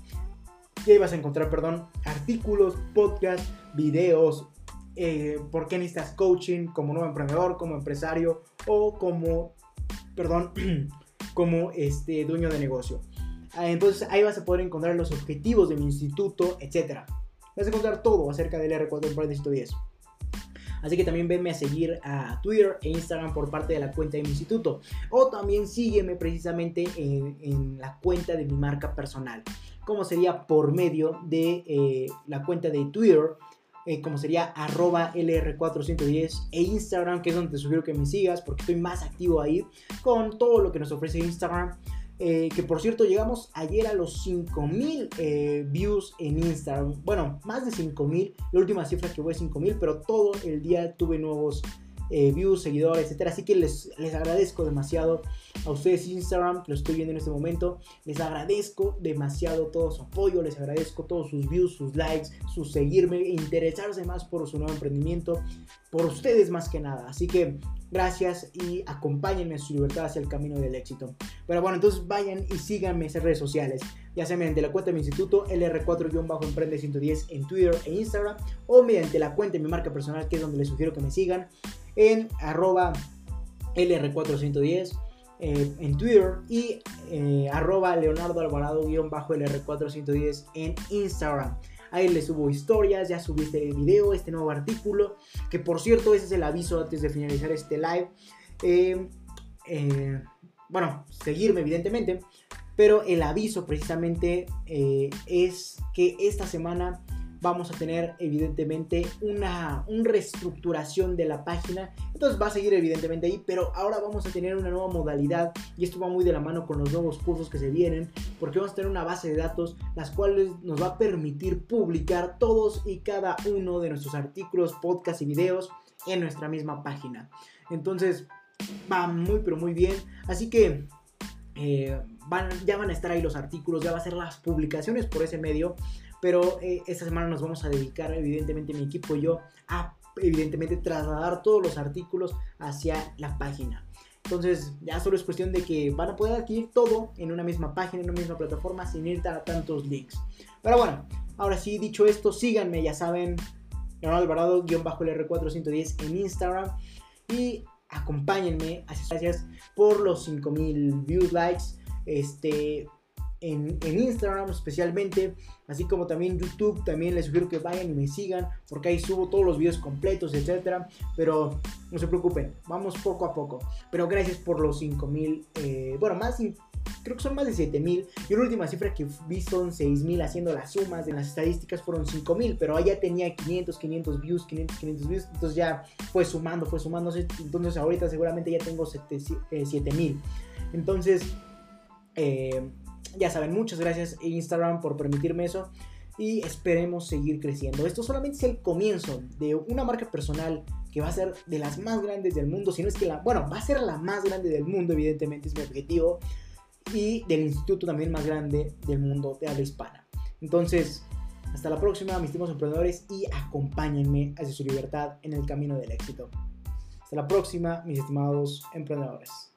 Y ahí vas a encontrar, perdón, artículos, podcasts, videos, eh, por qué necesitas coaching como nuevo emprendedor, como empresario o como, perdón, *clears throat* como este, dueño de negocio. Ah, entonces ahí vas a poder encontrar los objetivos de mi instituto, etc. Vas a encontrar todo acerca del R4 Emprende 110. Así que también venme a seguir a Twitter e Instagram por parte de la cuenta de mi instituto. O también sígueme precisamente en la cuenta de mi marca personal como sería por medio de eh, la cuenta de Twitter, eh, como sería arroba LR410 e Instagram, que es donde te sugiero que me sigas porque estoy más activo ahí con todo lo que nos ofrece Instagram. Eh, que por cierto llegamos ayer a los 5000 views en Instagram. Bueno, más de 5000. La última cifra que fue 5000, pero todo el día tuve nuevos eh, views, seguidores, etcétera. Así que les, les agradezco demasiado a ustedes Instagram, lo estoy viendo en este momento. Les agradezco demasiado todo su apoyo, les agradezco todos sus views, sus likes, su seguirme, interesarse más por su nuevo emprendimiento, por ustedes más que nada. Así que gracias y acompáñenme en su libertad hacia el camino del éxito. Pero bueno, entonces vayan y síganme en esas redes sociales, ya sea mediante la cuenta de mi instituto LR4-Emprende 110 en Twitter e Instagram o mediante la cuenta de mi marca personal que es donde les sugiero que me sigan en arroba LR410 eh, en Twitter y eh, arroba Leonardo Alvarado-LR410 en Instagram. Ahí les subo historias, ya subí este video, este nuevo artículo, que por cierto ese es el aviso antes de finalizar este live. Eh, bueno, seguirme evidentemente, pero el aviso precisamente es que esta semana vamos a tener evidentemente una, reestructuración de la página. Entonces va a seguir evidentemente ahí, pero ahora vamos a tener una nueva modalidad y esto va muy de la mano con los nuevos cursos que se vienen, porque vamos a tener una base de datos las cuales nos va a permitir publicar todos y cada uno de nuestros artículos, podcasts y videos en nuestra misma página. Entonces va muy pero muy bien. Así que Eh, van, ya van a estar ahí los artículos, ya va a ser las publicaciones por ese medio, pero eh, esta semana nos vamos a dedicar, evidentemente mi equipo y yo, a evidentemente trasladar todos los artículos hacia la página. Entonces ya solo es cuestión de que van a poder adquirir todo en una misma página, en una misma plataforma, sin ir a tantos links. Pero bueno, ahora sí, dicho esto, síganme, ya saben, Leonardo Alvarado-LR410 en Instagram. Y acompáñenme, gracias por los 5000 views, likes, este, en, Instagram especialmente, así como también YouTube, también les sugiero que vayan y me sigan, porque ahí subo todos los videos completos, etcétera, pero no se preocupen, vamos poco a poco, pero gracias por los 5000, eh, bueno, más, creo que son más de 7000, yo la última cifra que vi son 6000 haciendo las sumas, de las estadísticas fueron 5000, pero ya tenía 500, 500 views, 500, 500 views, entonces ya fue sumando, fue sumando, entonces ahorita seguramente ya tengo 7000, eh, entonces... Eh, ya saben, muchas gracias Instagram por permitirme eso y esperemos seguir creciendo. Esto solamente es el comienzo de una marca personal que va a ser de las más grandes del mundo, si no es que la, bueno, va a ser la más grande del mundo, evidentemente es mi objetivo, y del instituto también más grande del mundo de habla hispana. Entonces, hasta la próxima, mis estimados emprendedores, y acompáñenme hacia su libertad en el camino del éxito. Hasta la próxima, mis estimados emprendedores.